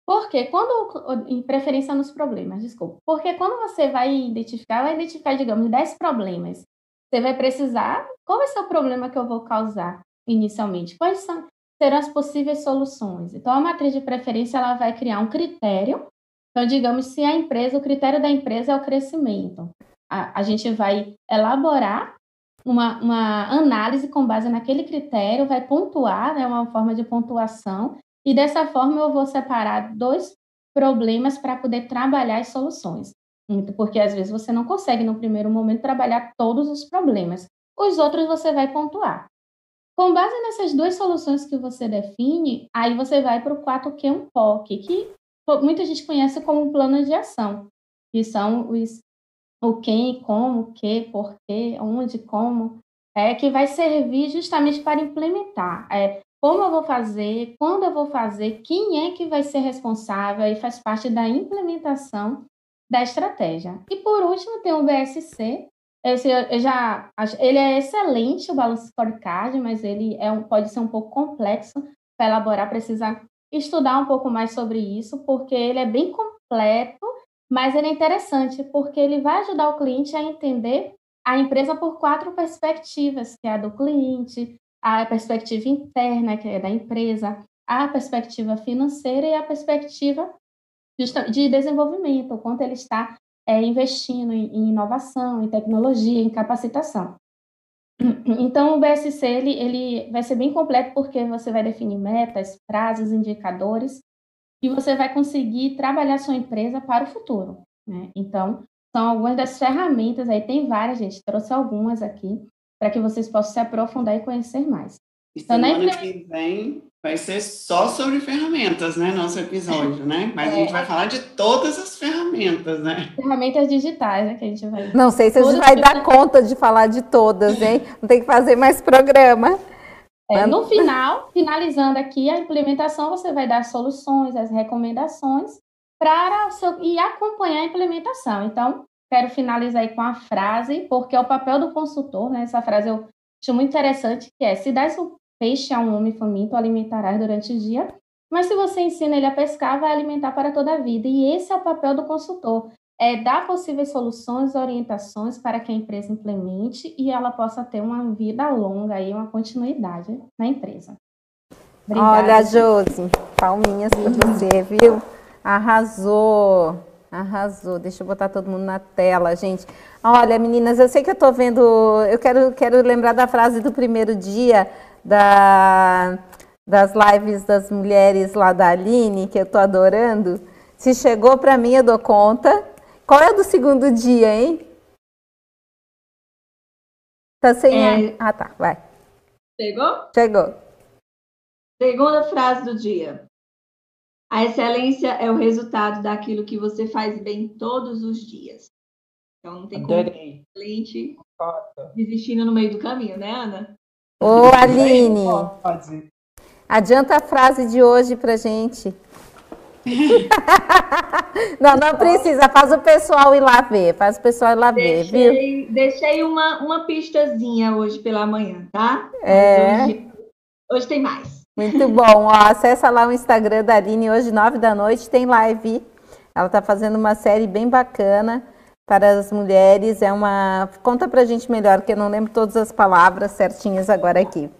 Porque quando. Em preferência nos problemas, desculpa. Porque quando você vai identificar, vai identificar, digamos, 10 problemas. Você vai precisar. Qual ser o problema que eu vou causar inicialmente? Quais são, serão as possíveis soluções? Então, a matriz de preferência ela vai criar um critério. Então, digamos, se a empresa, o critério da empresa é o crescimento. A, a gente vai elaborar uma, uma análise com base naquele critério, vai pontuar, né, uma forma de pontuação, e dessa forma eu vou separar dois problemas para poder trabalhar as soluções. Porque às vezes você não consegue, no primeiro momento, trabalhar todos os problemas. Os outros você vai pontuar. Com base nessas duas soluções que você define, aí você vai para o 4Q um POC, que muita gente conhece como plano de ação, que são os o quem, como, o que, porquê, onde, como, é que vai servir justamente para implementar. É, como eu vou fazer, quando eu vou fazer, quem é que vai ser responsável e faz parte da implementação da estratégia. E por último tem o BSC. Esse eu já ele é excelente o Balance Scorecard, mas ele é um, pode ser um pouco complexo para elaborar, precisa estudar um pouco mais sobre isso, porque ele é bem completo mas ele é interessante porque ele vai ajudar o cliente a entender a empresa por quatro perspectivas, que é a do cliente, a perspectiva interna, que é da empresa, a perspectiva financeira e a perspectiva de desenvolvimento, o quanto ele está é, investindo em, inovação, em tecnologia, em capacitação. Então, o BSC ele, ele vai ser bem completo porque você vai definir metas, prazos, indicadores e você vai conseguir trabalhar sua empresa para o futuro. Né? Então, são algumas das ferramentas, aí tem várias, gente, trouxe algumas aqui, para que vocês possam se aprofundar e conhecer mais. E então, semana então, que vem vai ser só sobre ferramentas, né? Nosso episódio, né? Mas é, a gente vai falar de todas as ferramentas, né? Ferramentas digitais, né? Que a gente vai. Não sei se a gente vai dar conta de falar de todas, hein? Não tem que fazer mais programa. É, no final, finalizando aqui a implementação, você vai dar soluções, as recomendações para seu, e acompanhar a implementação. Então, quero finalizar aí com a frase, porque é o papel do consultor, né? Essa frase eu acho muito interessante, que é, se das o peixe a um homem faminto, alimentarás durante o dia, mas se você ensina ele a pescar, vai alimentar para toda a vida. E esse é o papel do consultor, é dar possíveis soluções, orientações para que a empresa implemente e ela possa ter uma vida longa e uma continuidade na empresa. Obrigada. Olha, Josi, palminhas para você, viu? Arrasou. Arrasou. Deixa eu botar todo mundo na tela, gente. Olha, meninas, eu sei que eu estou vendo. Eu quero, quero lembrar da frase do primeiro dia da, das lives das mulheres lá da Aline, que eu estou adorando. Se chegou para mim, eu dou conta. Qual é o do segundo dia, hein? Tá sem. É... Ah, tá, vai. Chegou? Chegou. Segunda frase do dia. A excelência é o resultado daquilo que você faz bem todos os dias. Então não tem Adorei. como excelente desistindo no meio do caminho, né, Ana? Ô, Aline, adianta a frase de hoje pra gente. Não, não precisa, faz o pessoal ir lá ver, faz o pessoal ir lá deixei, ver, viu? Deixei uma, uma pistazinha hoje pela manhã, tá? É. Hoje, hoje, tem mais. Muito bom, ó, acessa lá o Instagram da Aline, hoje nove da noite tem live, ela tá fazendo uma série bem bacana, para as mulheres. É uma. Conta para a gente melhor, que eu não lembro todas as palavras certinhas agora aqui.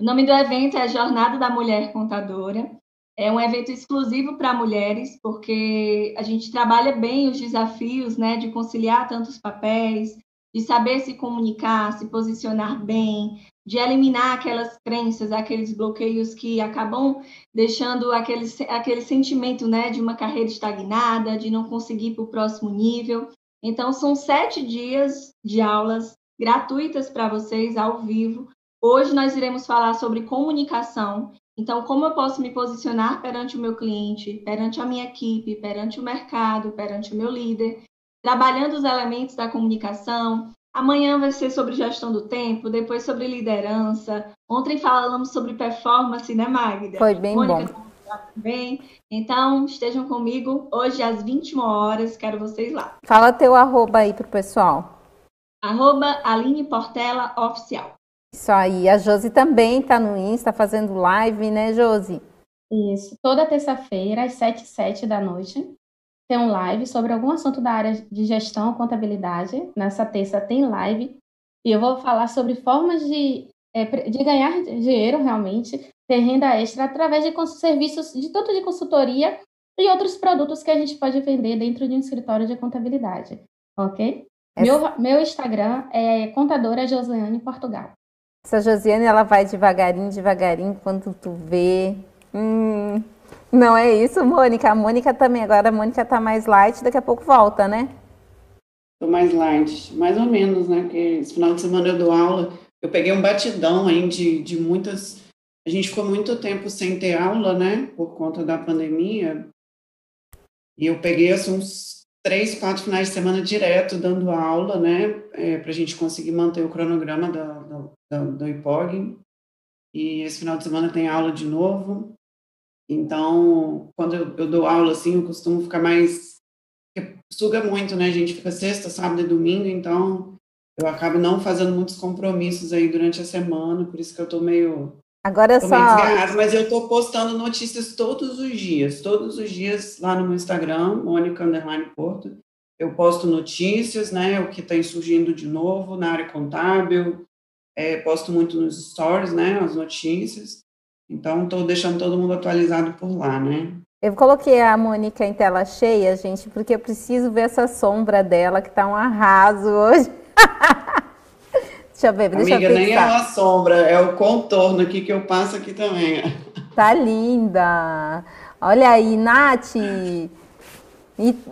O nome do evento é Jornada da Mulher Contadora. É um evento exclusivo para mulheres, porque a gente trabalha bem os desafios né, de conciliar tantos papéis, de saber se comunicar, se posicionar bem, de eliminar aquelas crenças, aqueles bloqueios que acabam deixando aquele, aquele sentimento né, de uma carreira estagnada, de não conseguir para o próximo nível. Então, são sete dias de aulas gratuitas para vocês ao vivo. Hoje nós iremos falar sobre comunicação. Então, como eu posso me posicionar perante o meu cliente, perante a minha equipe, perante o mercado, perante o meu líder, trabalhando os elementos da comunicação, Amanhã vai ser sobre gestão do tempo, depois sobre liderança. Ontem falamos sobre performance, né, Magda? Foi bem Mônica, bom. Bem, então estejam comigo hoje às 21 horas, quero vocês lá. Fala teu arroba aí pro pessoal. Arroba Aline Portela Oficial. Isso aí, a Josi também tá no Insta fazendo live, né, Josi? Isso, toda terça-feira às 7 e 7 da noite tem um live sobre algum assunto da área de gestão, contabilidade. Nessa terça tem live. E eu vou falar sobre formas de, é, de ganhar dinheiro realmente, ter renda extra através de serviços de tanto de consultoria e outros produtos que a gente pode vender dentro de um escritório de contabilidade. Ok? Essa... Meu, meu Instagram é contadora Josiane Portugal. Essa Josiane, ela vai devagarinho, devagarinho, quando tu vê. Hum, não é isso, Mônica. A Mônica também. Agora a Mônica tá mais light, daqui a pouco volta, né? Tô mais light, mais ou menos, né? Porque esse final de semana eu dou aula. Eu peguei um batidão aí de, de muitas. A gente ficou muito tempo sem ter aula, né? Por conta da pandemia. E eu peguei assim, uns três, quatro finais de semana direto dando aula, né? É, para a gente conseguir manter o cronograma do IPOG. E esse final de semana tem aula de novo. Então, quando eu, eu dou aula assim, eu costumo ficar mais. Suga muito, né? A gente fica sexta, sábado e domingo, então eu acabo não fazendo muitos compromissos aí durante a semana, por isso que eu tô meio. Agora tô só. Mas eu tô postando notícias todos os dias, todos os dias lá no meu Instagram, Mônica Underline Porto. Eu posto notícias, né? O que está surgindo de novo na área contábil. É, posto muito nos stories, né? As notícias. Então, estou deixando todo mundo atualizado por lá, né? Eu coloquei a Mônica em tela cheia, gente, porque eu preciso ver essa sombra dela, que está um arraso hoje. (laughs) deixa eu ver, deixa Amiga, eu nem é uma sombra, é o contorno aqui que eu passo aqui também. Tá linda. Olha aí, Nath. E,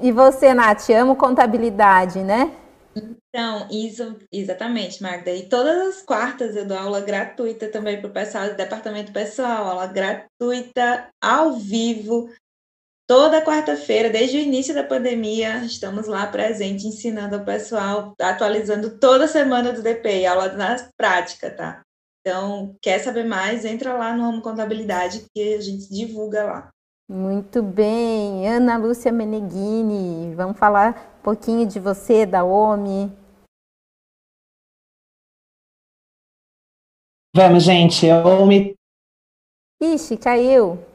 e você, Nath, amo contabilidade, né? Então, isso, exatamente, Magda. E todas as quartas eu dou aula gratuita também para o pessoal do departamento pessoal, aula gratuita, ao vivo, toda quarta-feira, desde o início da pandemia, estamos lá presente, ensinando o pessoal, atualizando toda semana do DP, aula na prática, tá? Então, quer saber mais? Entra lá no Ramo Contabilidade que a gente divulga lá. Muito bem. Ana Lúcia Meneghini, vamos falar um pouquinho de você, da OMI. Vamos, gente. OMI. Ixi, caiu.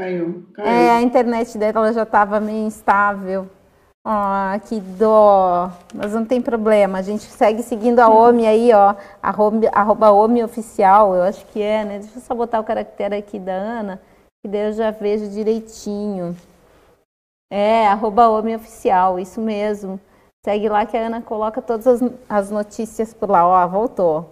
Caiu, caiu. É, a internet dela já estava meio instável. Ah, que dó. Mas não tem problema, a gente segue seguindo a OMI aí, ó. Arroba, arroba OMI oficial, eu acho que é, né? Deixa eu só botar o caractere aqui da Ana, que daí eu já vejo direitinho. É, arroba OMI oficial, isso mesmo. Segue lá que a Ana coloca todas as, as notícias por lá. Ó, voltou.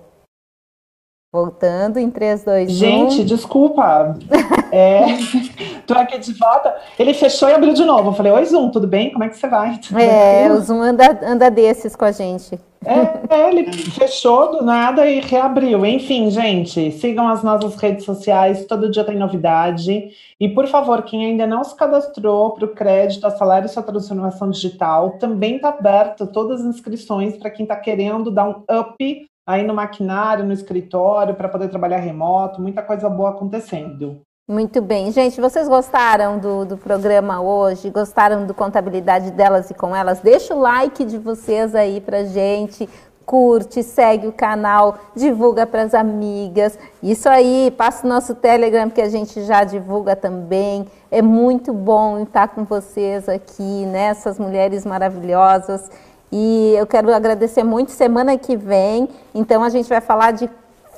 Voltando em 3, 2, 1. Gente, desculpa. (laughs) É, (laughs) tô aqui de volta. Ele fechou e abriu de novo. Eu falei, oi, Zoom, tudo bem? Como é que você vai? Tudo É, tranquilo?" o Zoom anda, anda desses com a gente. É, é, ele fechou do nada e reabriu. Enfim, gente, sigam as nossas redes sociais, todo dia tem novidade. E, por favor, quem ainda não se cadastrou para o crédito, a salário e sua transformação digital, também está aberto todas as inscrições para quem está querendo dar um up aí no maquinário, no escritório, para poder trabalhar remoto, muita coisa boa acontecendo. Muito bem. Gente, vocês gostaram do, do programa hoje? Gostaram do Contabilidade delas e com elas? Deixa o like de vocês aí pra gente. Curte, segue o canal, divulga para as amigas. Isso aí, passa o nosso Telegram que a gente já divulga também. É muito bom estar com vocês aqui, né? Essas mulheres maravilhosas. E eu quero agradecer muito. Semana que vem, então, a gente vai falar de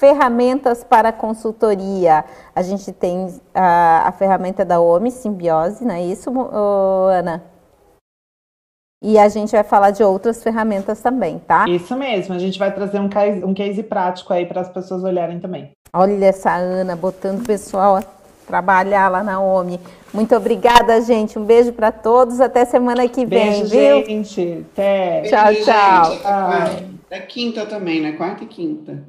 ferramentas para consultoria. A gente tem a, a ferramenta da OMI, Simbiose, não é isso, Ana? E a gente vai falar de outras ferramentas também, tá? Isso mesmo, a gente vai trazer um case, um case prático aí para as pessoas olharem também. Olha essa Ana botando o pessoal a trabalhar lá na OMI. Muito obrigada, gente. Um beijo para todos. Até semana que vem, Beijo, viu? gente. Até. Tchau, Beijo, tchau. gente. Ah. É quinta também, né? Quarta e quinta.